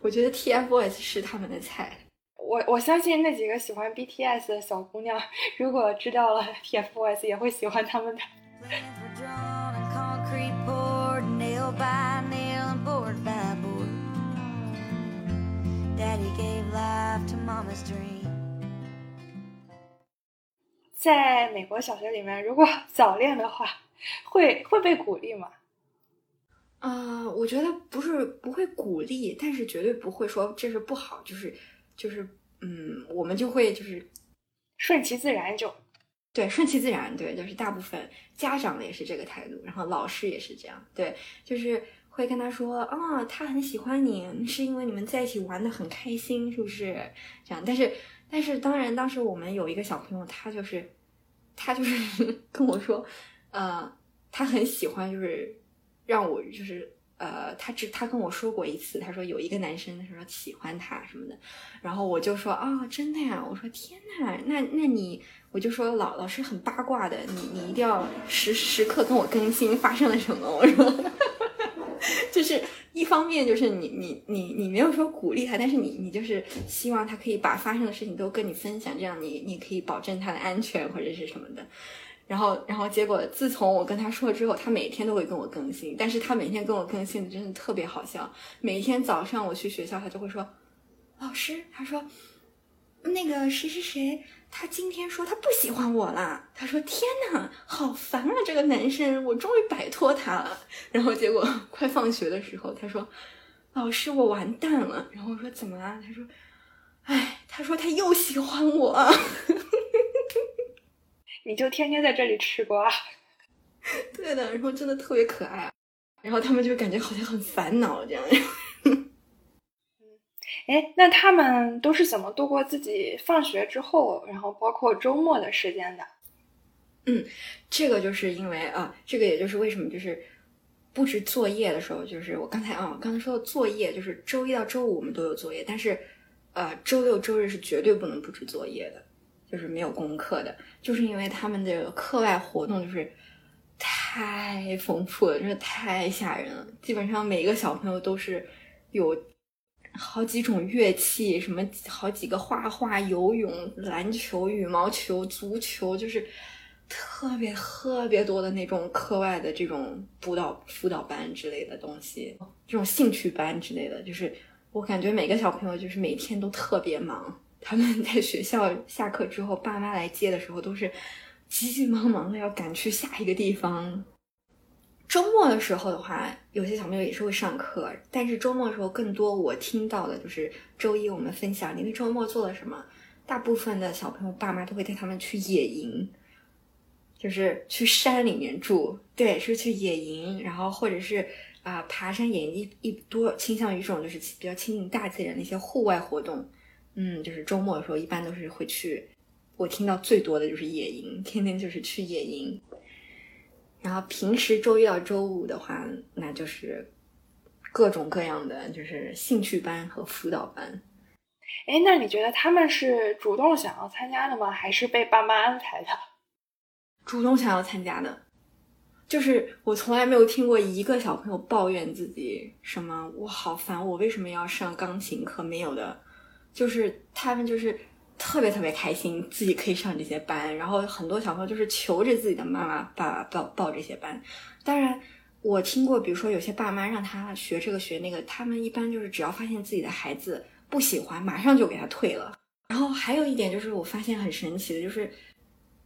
我觉得 TFBOYS 是他们的菜。我我相信那几个喜欢 BTS 的小姑娘，如果知道了 TFBOYS，也会喜欢他们的。在美国小学里面，如果早恋的话，会会被鼓励吗？啊，我觉得不是不会鼓励，但是绝对不会说这是不好，就是就是嗯，我们就会就是顺其自然就对，顺其自然，对，就是大部分家长也是这个态度，然后老师也是这样，对，就是会跟他说啊，他很喜欢你，是因为你们在一起玩的很开心，是不是这样？但是。但是当然，当时我们有一个小朋友，他就是，他就是 跟我说，呃，他很喜欢，就是让我就是呃，他只他跟我说过一次，他说有一个男生，他说喜欢他什么的，然后我就说啊，真的呀？我说天呐，那那你，我就说老老师很八卦的，你你一定要时时刻跟我更新发生了什么，我说，就是。一方面就是你你你你没有说鼓励他，但是你你就是希望他可以把发生的事情都跟你分享，这样你你可以保证他的安全或者是什么的。然后然后结果自从我跟他说了之后，他每天都会跟我更新，但是他每天跟我更新的真的特别好笑。每天早上我去学校，他就会说：“老师，他说那个谁谁谁。”他今天说他不喜欢我了。他说：“天哪，好烦啊！这个男生，我终于摆脱他了。”然后结果 快放学的时候，他说：“老师，我完蛋了。”然后我说：“怎么了？”他说：“哎，他说他又喜欢我。”你就天天在这里吃瓜。对的，然后真的特别可爱。然后他们就感觉好像很烦恼这样。哎，那他们都是怎么度过自己放学之后，然后包括周末的时间的？嗯，这个就是因为啊，这个也就是为什么就是布置作业的时候，就是我刚才啊，刚才说的作业，就是周一到周五我们都有作业，但是呃，周六周日是绝对不能布置作业的，就是没有功课的，就是因为他们的课外活动就是太丰富了，真的太吓人了，基本上每个小朋友都是有。好几种乐器，什么好几个画画、游泳、篮球、羽毛球、足球，就是特别特别多的那种课外的这种辅导辅导班之类的东西，这种兴趣班之类的，就是我感觉每个小朋友就是每天都特别忙。他们 在学校下课之后，爸妈来接的时候都是急急忙忙的要赶去下一个地方。周末的时候的话，有些小朋友也是会上课，但是周末的时候更多我听到的就是周一我们分享你们周末做了什么。大部分的小朋友爸妈都会带他们去野营，就是去山里面住，对，是去野营，然后或者是啊爬山、野营，一一多倾向于这种就是比较亲近大自然的一些户外活动。嗯，就是周末的时候一般都是会去，我听到最多的就是野营，天天就是去野营。然后平时周一到周五的话，那就是各种各样的就是兴趣班和辅导班。哎，那你觉得他们是主动想要参加的吗？还是被爸妈安排的？主动想要参加的，就是我从来没有听过一个小朋友抱怨自己什么我好烦，我为什么要上钢琴课？没有的，就是他们就是。特别特别开心，自己可以上这些班，然后很多小朋友就是求着自己的妈妈、爸爸报报这些班。当然，我听过，比如说有些爸妈让他学这个学那个，他们一般就是只要发现自己的孩子不喜欢，马上就给他退了。然后还有一点就是，我发现很神奇的，就是，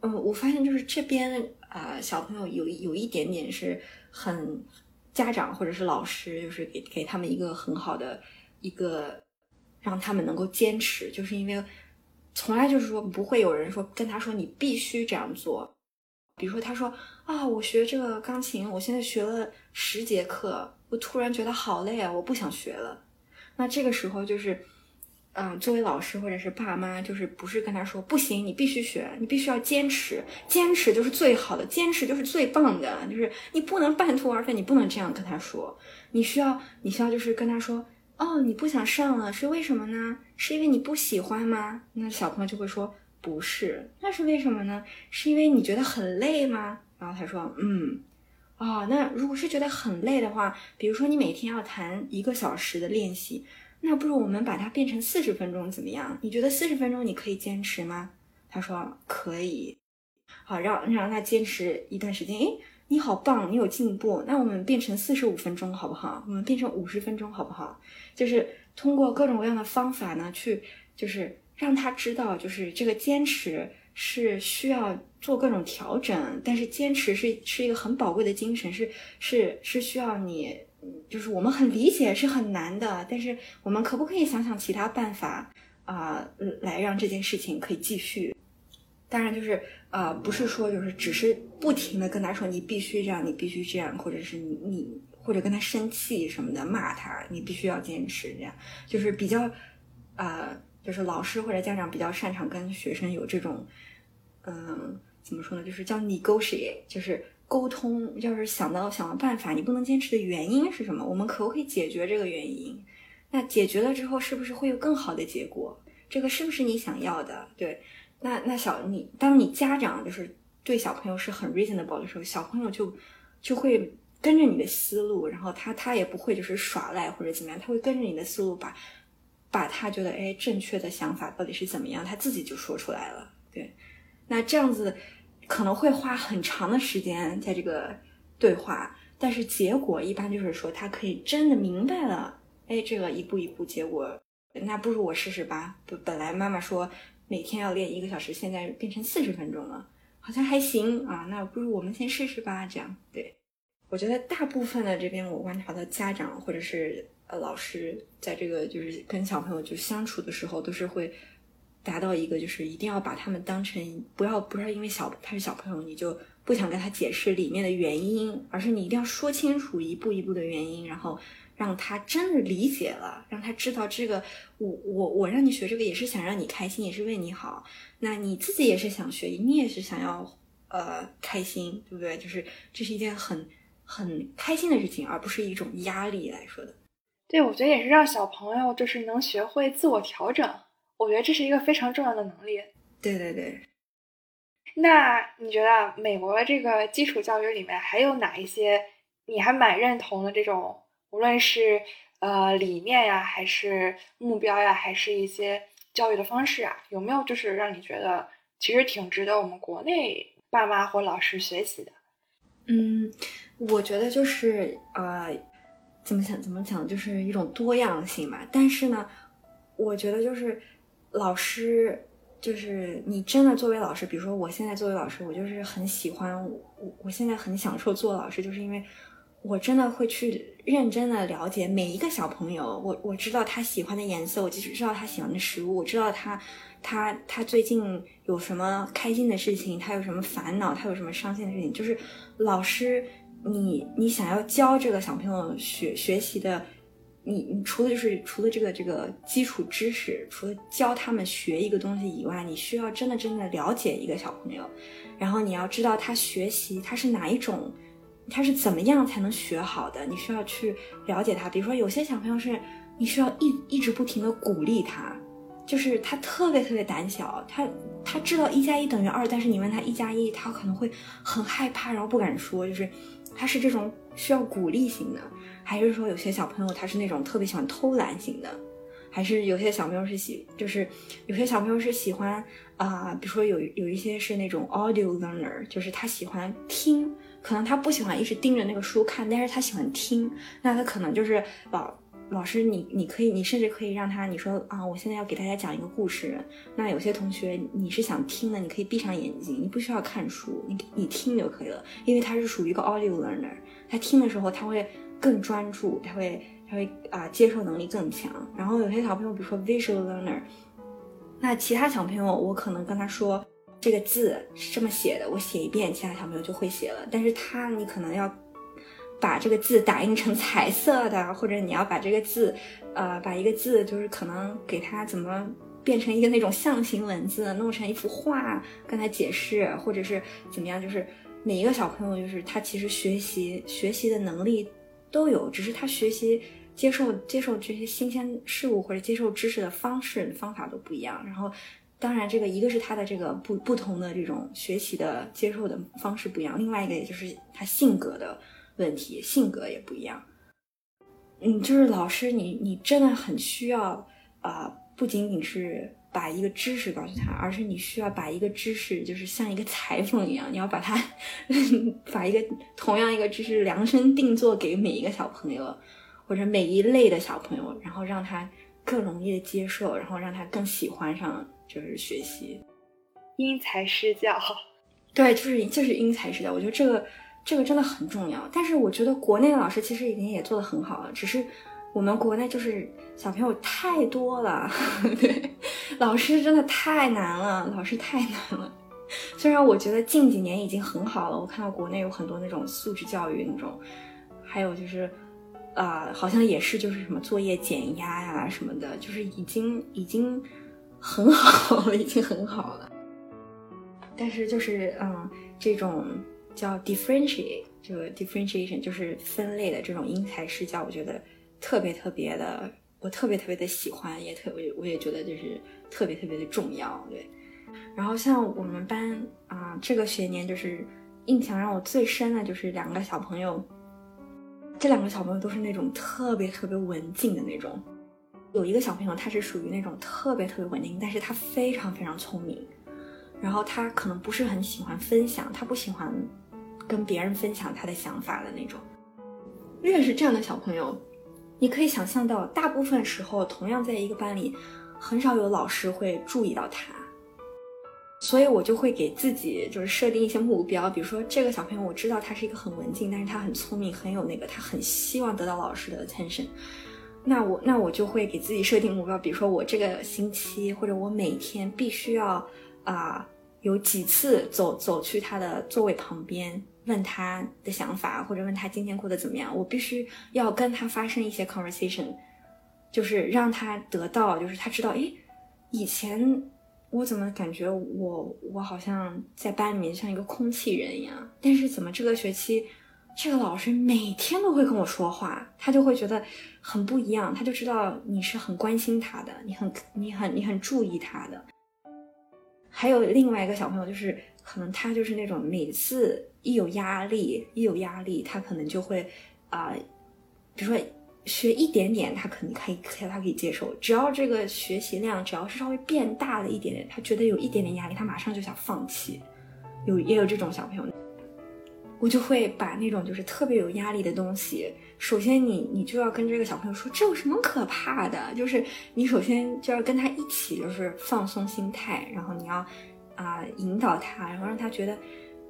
嗯，我发现就是这边啊，小朋友有有一点点是很家长或者是老师，就是给给他们一个很好的一个让他们能够坚持，就是因为。从来就是说不会有人说跟他说你必须这样做，比如说他说啊，我学这个钢琴，我现在学了十节课，我突然觉得好累啊，我不想学了。那这个时候就是，嗯，作为老师或者是爸妈，就是不是跟他说不行，你必须学，你必须要坚持，坚持就是最好的，坚持就是最棒的，就是你不能半途而废，你不能这样跟他说，你需要你需要就是跟他说。哦，你不想上了是为什么呢？是因为你不喜欢吗？那小朋友就会说不是，那是为什么呢？是因为你觉得很累吗？然后他说，嗯，哦，那如果是觉得很累的话，比如说你每天要弹一个小时的练习，那不如我们把它变成四十分钟怎么样？你觉得四十分钟你可以坚持吗？他说可以。好，让让他坚持一段时间。诶，你好棒，你有进步。那我们变成四十五分钟好不好？我们变成五十分钟好不好？就是通过各种各样的方法呢，去就是。让他知道，就是这个坚持是需要做各种调整，但是坚持是是一个很宝贵的精神，是是是需要你，就是我们很理解是很难的，但是我们可不可以想想其他办法啊，来让这件事情可以继续？当然，就是呃，不是说就是只是不停的跟他说你必须这样，你必须这样，或者是你你或者跟他生气什么的骂他，你必须要坚持这样，就是比较呃。就是老师或者家长比较擅长跟学生有这种，嗯，怎么说呢？就是叫 negotiate，就是沟通。要是想到想到办法，你不能坚持的原因是什么？我们可不可以解决这个原因？那解决了之后，是不是会有更好的结果？这个是不是你想要的？对，那那小你，当你家长就是对小朋友是很 reasonable 的时候，小朋友就就会跟着你的思路，然后他他也不会就是耍赖或者怎么样，他会跟着你的思路把。把他觉得哎正确的想法到底是怎么样，他自己就说出来了。对，那这样子可能会花很长的时间在这个对话，但是结果一般就是说他可以真的明白了。哎，这个一步一步结果，那不如我试试吧。本本来妈妈说每天要练一个小时，现在变成四十分钟了，好像还行啊。那不如我们先试试吧。这样，对我觉得大部分的这边我观察的家长或者是。呃，老师在这个就是跟小朋友就相处的时候，都是会达到一个，就是一定要把他们当成不要不是因为小他是小朋友，你就不想跟他解释里面的原因，而是你一定要说清楚一步一步的原因，然后让他真的理解了，让他知道这个我我我让你学这个也是想让你开心，也是为你好，那你自己也是想学，你也是想要呃开心，对不对？就是这是一件很很开心的事情，而不是一种压力来说的。对，我觉得也是让小朋友就是能学会自我调整，我觉得这是一个非常重要的能力。对对对。那你觉得美国的这个基础教育里面还有哪一些你还蛮认同的这种，无论是呃理念呀，还是目标呀，还是一些教育的方式啊，有没有就是让你觉得其实挺值得我们国内爸妈或老师学习的？嗯，我觉得就是呃。怎么想怎么讲，就是一种多样性嘛。但是呢，我觉得就是老师，就是你真的作为老师，比如说我现在作为老师，我就是很喜欢我，我现在很享受做老师，就是因为我真的会去认真的了解每一个小朋友。我我知道他喜欢的颜色，我即使知道他喜欢的食物，我知道他他他最近有什么开心的事情，他有什么烦恼，他有什么伤心的事情，就是老师。你你想要教这个小朋友学学习的，你你除了就是除了这个这个基础知识，除了教他们学一个东西以外，你需要真的真的了解一个小朋友，然后你要知道他学习他是哪一种，他是怎么样才能学好的，你需要去了解他。比如说有些小朋友是你需要一一直不停的鼓励他，就是他特别特别胆小，他他知道一加一等于二，但是你问他一加一，他可能会很害怕，然后不敢说，就是。他是这种需要鼓励型的，还是说有些小朋友他是那种特别喜欢偷懒型的，还是有些小朋友是喜，就是有些小朋友是喜欢啊，比如说有有一些是那种 audio learner，就是他喜欢听，可能他不喜欢一直盯着那个书看，但是他喜欢听，那他可能就是老。老师，你你可以，你甚至可以让他，你说啊，我现在要给大家讲一个故事。那有些同学你是想听的，你可以闭上眼睛，你不需要看书，你你听就可以了，因为他是属于一个 audio learner，他听的时候他会更专注，他会他会啊接受能力更强。然后有些小朋友，比如说 visual learner，那其他小朋友我可能跟他说这个字是这么写的，我写一遍，其他小朋友就会写了。但是他你可能要。把这个字打印成彩色的，或者你要把这个字，呃，把一个字就是可能给他怎么变成一个那种象形文字，弄成一幅画，跟他解释，或者是怎么样，就是每一个小朋友就是他其实学习学习的能力都有，只是他学习接受接受这些新鲜事物或者接受知识的方式方法都不一样，然后。当然，这个一个是他的这个不不同的这种学习的接受的方式不一样，另外一个也就是他性格的问题，性格也不一样。嗯，就是老师，你你真的很需要啊，不仅仅是把一个知识告诉他，而是你需要把一个知识，就是像一个裁缝一样，你要把它 把一个同样一个知识量身定做给每一个小朋友，或者每一类的小朋友，然后让他更容易的接受，然后让他更喜欢上就是学习，因材施教。对，就是就是因材施教，我觉得这个。这个真的很重要，但是我觉得国内的老师其实已经也做得很好了，只是我们国内就是小朋友太多了，对，老师真的太难了，老师太难了。虽然我觉得近几年已经很好了，我看到国内有很多那种素质教育那种，还有就是，啊，好像也是就是什么作业减压呀什么的，就是已经已经很好了，已经很好了。但是就是嗯，这种。叫 differentiate，这个 differentiation 就是分类的这种因材施教，我觉得特别特别的，我特别特别的喜欢，也特别我也觉得就是特别特别的重要，对。然后像我们班啊，这个学年就是印象让我最深的就是两个小朋友，这两个小朋友都是那种特别特别文静的那种。有一个小朋友他是属于那种特别特别稳定，但是他非常非常聪明，然后他可能不是很喜欢分享，他不喜欢。跟别人分享他的想法的那种，越是这样的小朋友，你可以想象到，大部分时候同样在一个班里，很少有老师会注意到他，所以我就会给自己就是设定一些目标，比如说这个小朋友我知道他是一个很文静，但是他很聪明，很有那个，他很希望得到老师的 attention，那我那我就会给自己设定目标，比如说我这个星期或者我每天必须要啊有几次走走去他的座位旁边。问他的想法，或者问他今天过得怎么样，我必须要跟他发生一些 conversation，就是让他得到，就是他知道，诶，以前我怎么感觉我我好像在班里面像一个空气人一样，但是怎么这个学期这个老师每天都会跟我说话，他就会觉得很不一样，他就知道你是很关心他的，你很你很你很注意他的。还有另外一个小朋友，就是可能他就是那种每次。一有压力，一有压力，他可能就会，啊，比如说学一点点，他可能可以，他可以接受。只要这个学习量只要是稍微变大了一点点，他觉得有一点点压力，他马上就想放弃。有也有这种小朋友，我就会把那种就是特别有压力的东西，首先你你就要跟这个小朋友说，这有什么可怕的？就是你首先就要跟他一起就是放松心态，然后你要啊引导他，然后让他觉得。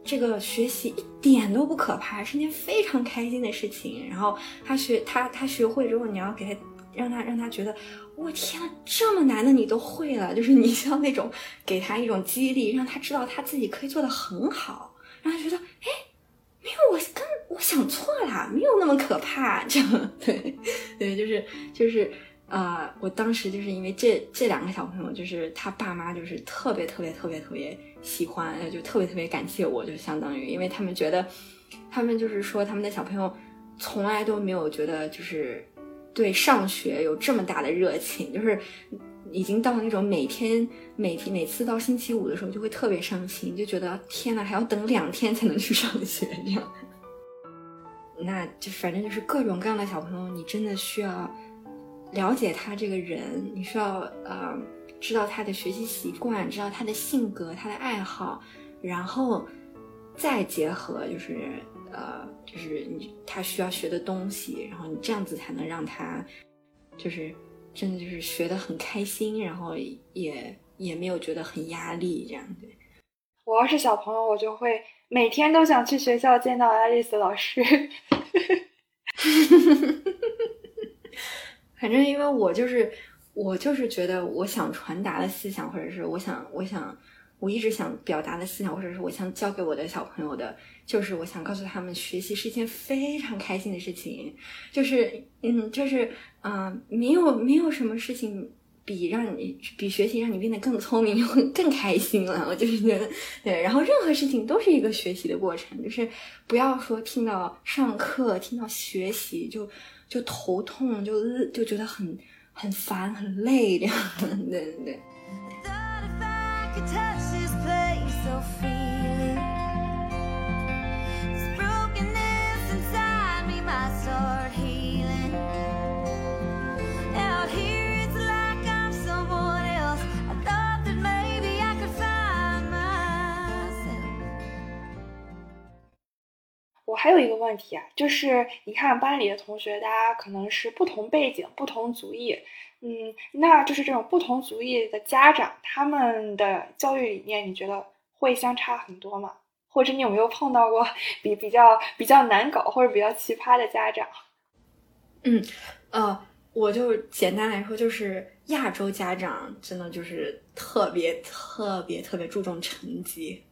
这个学习一点都不可怕，是件非常开心的事情。然后他学他他学会之后，你要给他让他让他觉得，我天呐，这么难的你都会了，就是你像那种给他一种激励，让他知道他自己可以做得很好，让他觉得，哎，没有我跟我想错了，没有那么可怕，这样 对对，就是就是。啊，我当时就是因为这这两个小朋友，就是他爸妈就是特别特别特别特别喜欢，就特别特别感谢我，就相当于，因为他们觉得，他们就是说他们的小朋友从来都没有觉得就是对上学有这么大的热情，就是已经到那种每天每天每次到星期五的时候就会特别伤心，就觉得天呐，还要等两天才能去上学这样，那就反正就是各种各样的小朋友，你真的需要。了解他这个人，你需要呃知道他的学习习惯，知道他的性格、他的爱好，然后再结合就是呃就是你他需要学的东西，然后你这样子才能让他就是真的就是学的很开心，然后也也没有觉得很压力这样对。我要是小朋友，我就会每天都想去学校见到爱丽丝老师。反正因为我就是我就是觉得我想传达的思想，或者是我想我想我一直想表达的思想，或者是我想教给我的小朋友的，就是我想告诉他们，学习是一件非常开心的事情，就是嗯，就是啊，没有没有什么事情比让你比学习让你变得更聪明 更开心了。我就是觉得对，然后任何事情都是一个学习的过程，就是不要说听到上课听到学习就。就头痛，就就觉得很很烦，很累这样，对对对。could 我还有一个问题啊，就是你看班里的同学，大家可能是不同背景、不同族裔，嗯，那就是这种不同族裔的家长，他们的教育理念，你觉得会相差很多吗？或者你有没有碰到过 比比较比较难搞或者比较奇葩的家长？嗯，呃，我就简单来说，就是亚洲家长真的就是特别特别特别注重成绩，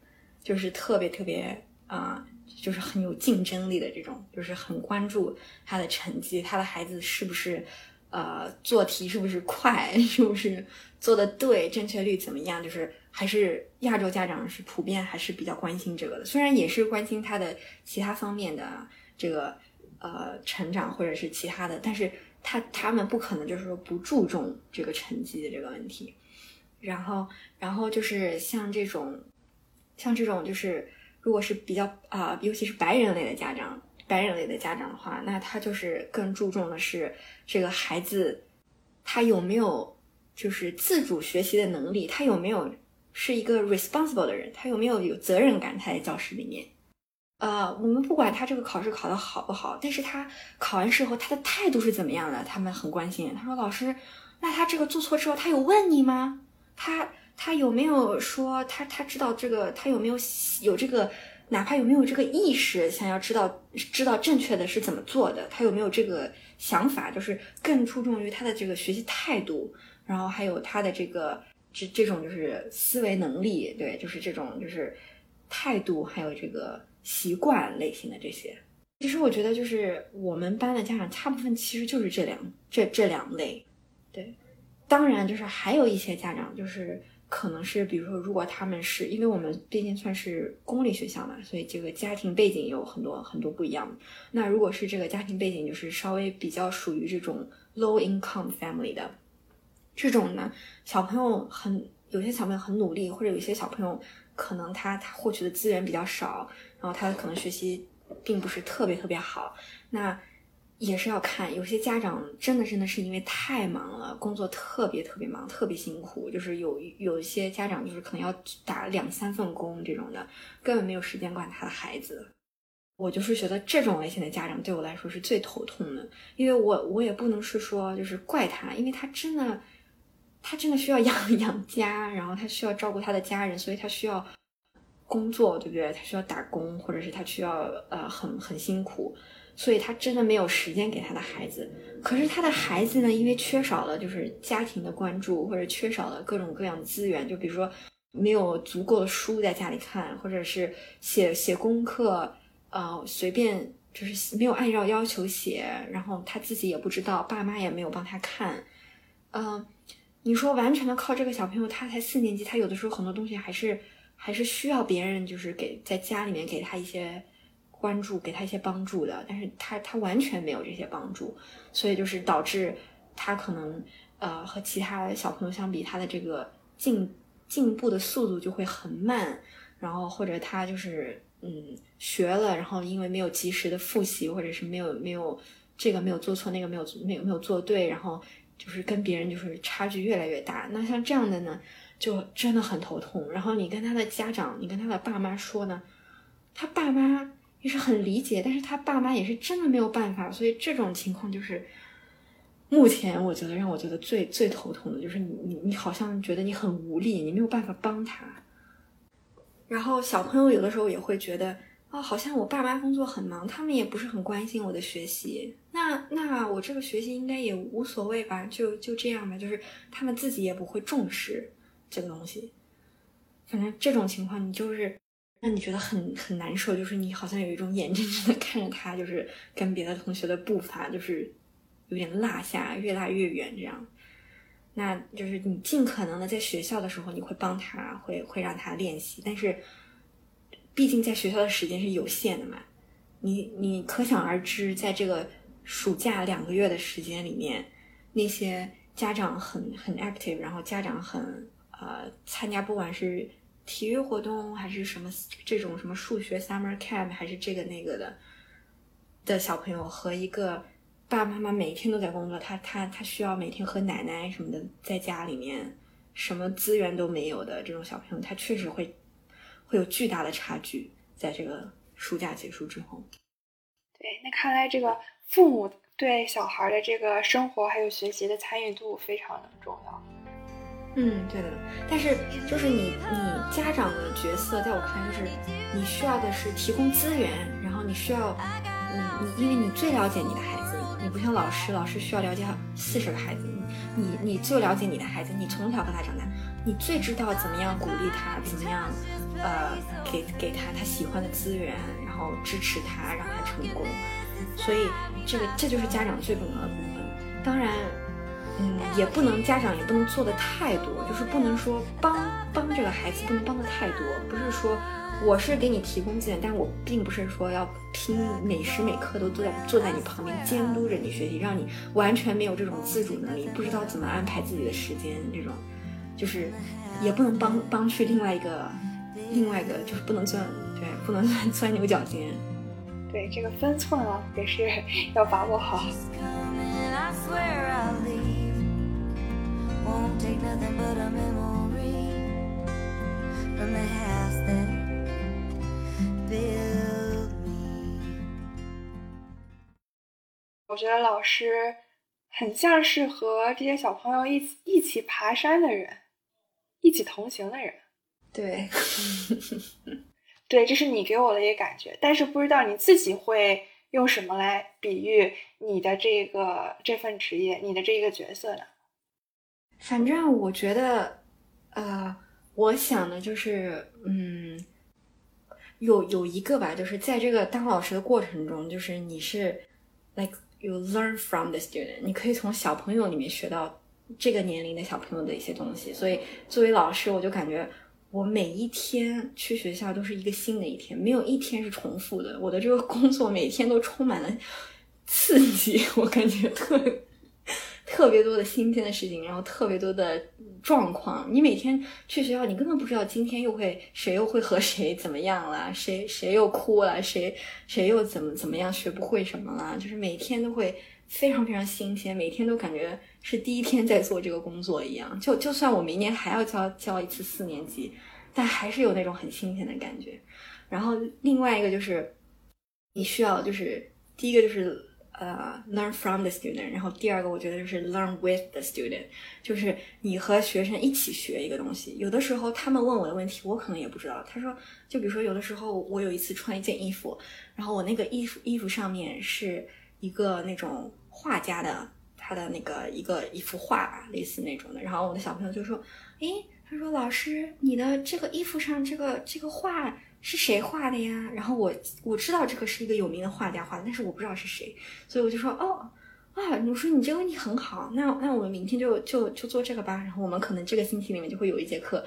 就是特别特别啊、就是很有竞争力的这种，就是很关注他的成绩，他的孩子是不是呃做题是不是快，是不是做的对，正确率怎么样，就是还是亚洲家长是普遍还是比较关心这个的，虽然也是关心他的其他方面的这个呃成长或者是其他的，但是他他们不可能就是说不注重这个成绩的这个问题，然后然后就是像这种像这种就是如果是比较啊、尤其是白人类的家长，白人类的家长的话，那他就是更注重的是这个孩子他有没有就是自主学习的能力，他有没有是一个 responsible 的人，他有没有有责任感，他在教室里面。呃，我们不管他这个考试考得好不好，但是他考完试后他的态度是怎么样的，他们很关心。他说：“老师，那他这个做错之后，他有问你吗？他他有没有说他他知道这个，他有没有有这个，哪怕有没有这个意识，想要知道知道正确的是怎么做的？他有没有这个想法？就是更注重于他的这个学习态度，然后还有他的这个这这种就是思维能力，对，就是这种就是态度，还有这个习惯类型的这些。其实我觉得就是我们班的家长大部分其实就是这两这这两类，对。当然，就是还有一些家长，就是可能是，比如说，如果他们是因为我们毕竟算是公立学校嘛，所以这个家庭背景有很多很多不一样。那如果是这个家庭背景就是稍微比较属于这种 low income family 的这种呢，小朋友很有些小朋友很努力，或者有些小朋友可能他他获取的资源比较少，然后他可能学习并不是特别特别好，那。也是要看，有些家长真的真的是因为太忙了，工作特别特别忙，特别辛苦，就是有有一些家长就是可能要打两三份工这种的，根本没有时间管他的孩子。我就是觉得这种类型的家长对我来说是最头痛的，因为我我也不能是说就是怪他，因为他真的他真的需要养 养家，然后他需要照顾他的家人，所以他需要工作，对不对？他需要打工，或者是他需要呃很很辛苦。所以他真的没有时间给他的孩子，可是他的孩子呢，因为缺少了就是家庭的关注，或者缺少了各种各样的资源，就比如说没有足够的书在家里看，或者是写写功课，呃，随便就是没有按照要求写，然后他自己也不知道，爸妈也没有帮他看，嗯、你说完全的靠这个小朋友，他才四年级，他有的时候很多东西还是还是需要别人就是给在家里面给他一些。关注给他一些帮助的，但是他他完全没有这些帮助，所以就是导致他可能呃和其他小朋友相比，他的这个进进步的速度就会很慢，然后或者他就是嗯学了，然后因为没有及时的复习，或者是没有没有这个没有做错，那个没有没有没有做对，然后就是跟别人就是差距越来越大。那像这样的呢，就真的很头痛。然后你跟他的家长，你跟他的爸妈说呢，他爸妈。也是很理解，但是他爸妈也是真的没有办法，所以这种情况就是目前我觉得让我觉得最最头痛的就是你你你好像觉得你很无力，你没有办法帮他。然后小朋友有的时候也会觉得啊、好像我爸妈工作很忙，他们也不是很关心我的学习，那那我这个学习应该也无所谓吧，就就这样吧，就是他们自己也不会重视这个东西。反正这种情况，你就是。让你觉得很很难受，就是你好像有一种眼睁睁的看着他，就是跟别的同学的步伐就是有点落下，越拉越远这样。那就是你尽可能的在学校的时候，你会帮他，会会让他练习，但是毕竟在学校的时间是有限的嘛，你你可想而知，在这个暑假两个月的时间里面，那些家长很很 active，然后家长很呃参加不管是体育活动还是什么这种什么数学 summer camp 还是这个那个的的小朋友和一个爸爸妈妈每天都在工作，他他他需要每天和奶奶什么的在家里面什么资源都没有的这种小朋友，他确实会会有巨大的差距，在这个暑假结束之后。对，那看来这个父母对小孩的这个生活还有学习的参与度非常的重要。嗯，对的。但是就是你你家长的角色，在我看来就是你需要的是提供资源，然后你需要，嗯，你因为你最了解你的孩子，你不像老师，老师需要了解四十个孩子，你你你最了解你的孩子，你从小跟他长大，你最知道怎么样鼓励他，怎么样，呃，给给他他喜欢的资源，然后支持他，让他成功。所以这个这就是家长最重要的部分。当然。嗯，也不能家长也不能做的太多，就是不能说帮帮这个孩子不能帮的太多，不是说我是给你提供资源，但我并不是说要拼每时每刻都坐在坐在你旁边监督着你学习，让你完全没有这种自主能力，不知道怎么安排自己的时间，这种就是也不能帮帮去另外一个另外一个就是不能钻对不能 钻钻牛角尖，对这个分寸啊也是 要把握好。coming, I swear I'll leave. Won't take nothing but a memory from the house that built me. 我觉得老师很像是和这些小朋友一起一起爬山的人，一起同行的人。对，对，这是你给我的一个感觉，但是不知道你自己会用什么来比喻你的这个这份职业，你的这个角色呢？反正我觉得，呃，我想的就是，嗯，有有一个吧，就是在这个当老师的过程中，就是你是 like you learn from the student，你可以从小朋友里面学到这个年龄的小朋友的一些东西。所以作为老师，我就感觉我每一天去学校都是一个新的一天，没有一天是重复的。我的这个工作每天都充满了刺激，我感觉特特别多的新鲜的事情，然后特别多的状况。你每天去学校，你根本不知道今天又会谁又会和谁怎么样了，谁谁又哭了，谁谁又怎么怎么样学不会什么了，就是每天都会非常非常新鲜，每天都感觉是第一天在做这个工作一样。就就算我明年还要教教一次四年级，但还是有那种很新鲜的感觉。然后另外一个就是你需要就是第一个就是呃、learn from the student，然后第二个我觉得就是 learn with the student，就是你和学生一起学一个东西。有的时候他们问我的问题，我可能也不知道。他说，就比如说有的时候我有一次穿一件衣服，然后我那个衣服衣服上面是一个那种画家的他的那个一个一幅画吧，类似那种的。然后我的小朋友就说，诶，他说老师，你的这个衣服上这个这个画是谁画的呀？然后我我知道这个是一个有名的画家画的，但是我不知道是谁，所以我就说哦啊，我说你这个问题很好，那那我们明天就就就做这个吧。然后我们可能这个星期里面就会有一节课。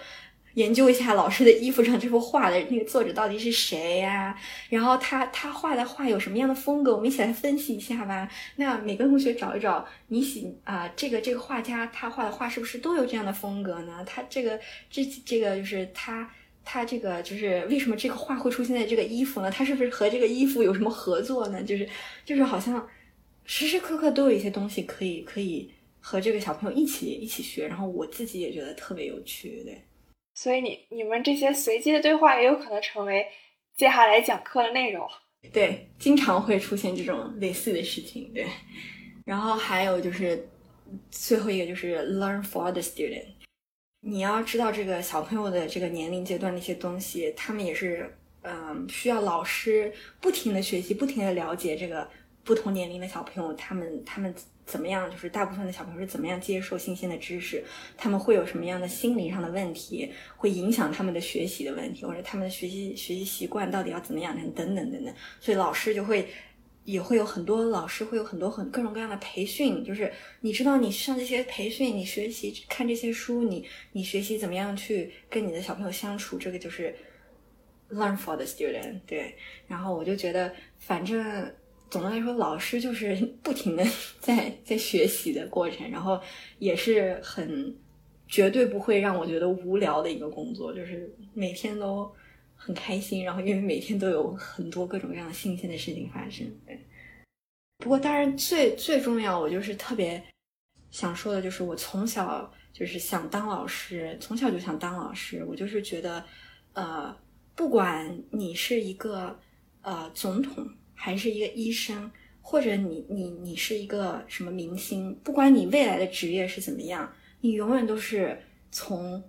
研究一下老师的衣服上这幅画的那个作者到底是谁呀、然后他他画的画有什么样的风格，我们一起来分析一下吧。那每个同学找一找，你喜啊、这个这个画家他画的画是不是都有这样的风格呢？他这个这这个就是他他这个就是为什么这个画会出现在这个衣服呢？他是不是和这个衣服有什么合作呢？就是就是好像时时刻刻都有一些东西可以可以和这个小朋友一起一起学，然后我自己也觉得特别有趣，对。所以你你们这些随机的对话也有可能成为接下来讲课的内容。对，经常会出现这种类似的事情，对。然后还有就是最后一个就是 learn for the student，你要知道这个小朋友的这个年龄阶段的一些东西，他们也是嗯需要老师不停的学习，不停的了解这个不同年龄的小朋友，他们他们怎么样，就是大部分的小朋友是怎么样接受新鲜的知识，他们会有什么样的心理上的问题，会影响他们的学习的问题，或者他们的学习学习习惯到底要怎么样，等等等等。所以老师就会也会有很多老师会有很多很各种各样的培训，就是你知道你上这些培训，你学习看这些书，你你学习怎么样去跟你的小朋友相处，这个就是 learn for the student。对，然后我就觉得，反正总的来说，老师就是 不停的 在在学习的过程，然后也是很绝对不会让我觉得无聊的一个工作，就是每天都很开心，然后因为每天都有很多各种各样新鲜的事情发生。对，不过当然最最重要，我就是特别想说的，就是我从小就是想当老师，从小就想当老师。我就是觉得，呃，不管你是一个呃总统，还是一个医生，或者你你你是一个什么明星，不管你未来的职业是怎么样。你永远都是从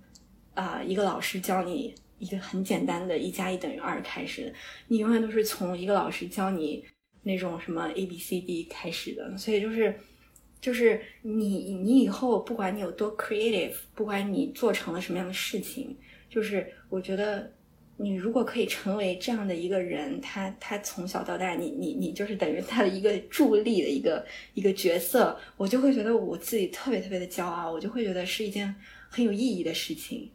啊、一个老师教你一个很简单的“一加一等于二”开始的，你永远都是从一个老师教你那种什么 A B C D 开始的，所以就是就是你你以后不管你有多 creative，不管你做成了什么样的事情，就是我觉得你如果可以成为这样的一个人，他他从小到大，你你你就是等于他的一个助力的一个一个角色，我就会觉得我自己特别特别的骄傲，我就会觉得是一件很有意义的事情。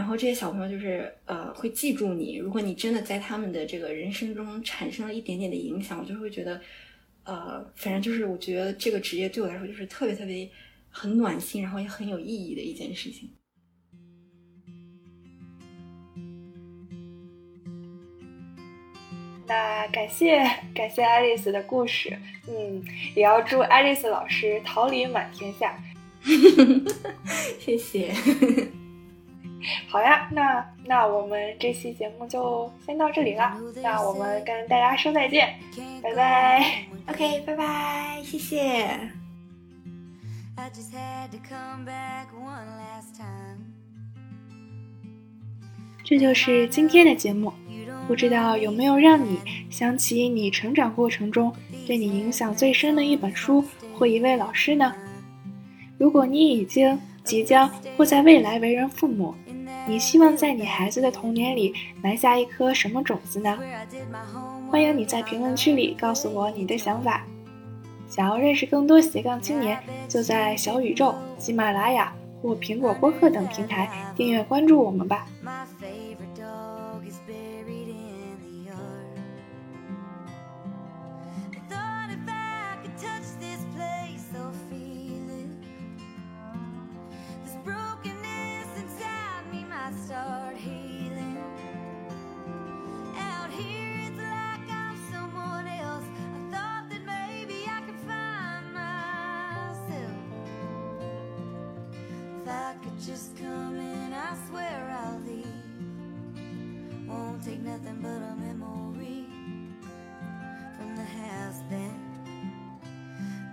然后这些小朋友就是呃会记住你，如果你真的在他们的这个人生中产生了一点点的影响，我就会觉得呃，反正就是我觉得这个职业对我来说就是特别特别很暖心，然后也很有意义的一件事情。那感谢感谢爱丽丝的故事，嗯，也要祝爱丽丝老师桃李满天下。谢谢。好呀，那那我们这期节目就先到这里了，那我们跟大家说再见，拜拜。OK，拜拜，谢谢。I just had to come back one last time. 这就是今天的节目，不知道有没有让你想起你成长过程中对你影响最深的一本书或一位老师呢？如果你已经、即将或在未来为人父母你希望在你孩子的童年里埋下一颗什么种子呢？欢迎你在评论区里告诉我你的想法。想要认识更多斜杠青年，就在小宇宙、喜马拉雅或苹果播客等平台订阅关注我们吧。start healing. Out here, it's like I'm someone else. I thought that maybe I could find myself. If I could just come in, I swear I'll leave. Won't take nothing but a memory from the house that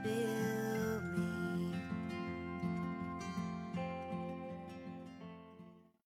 built.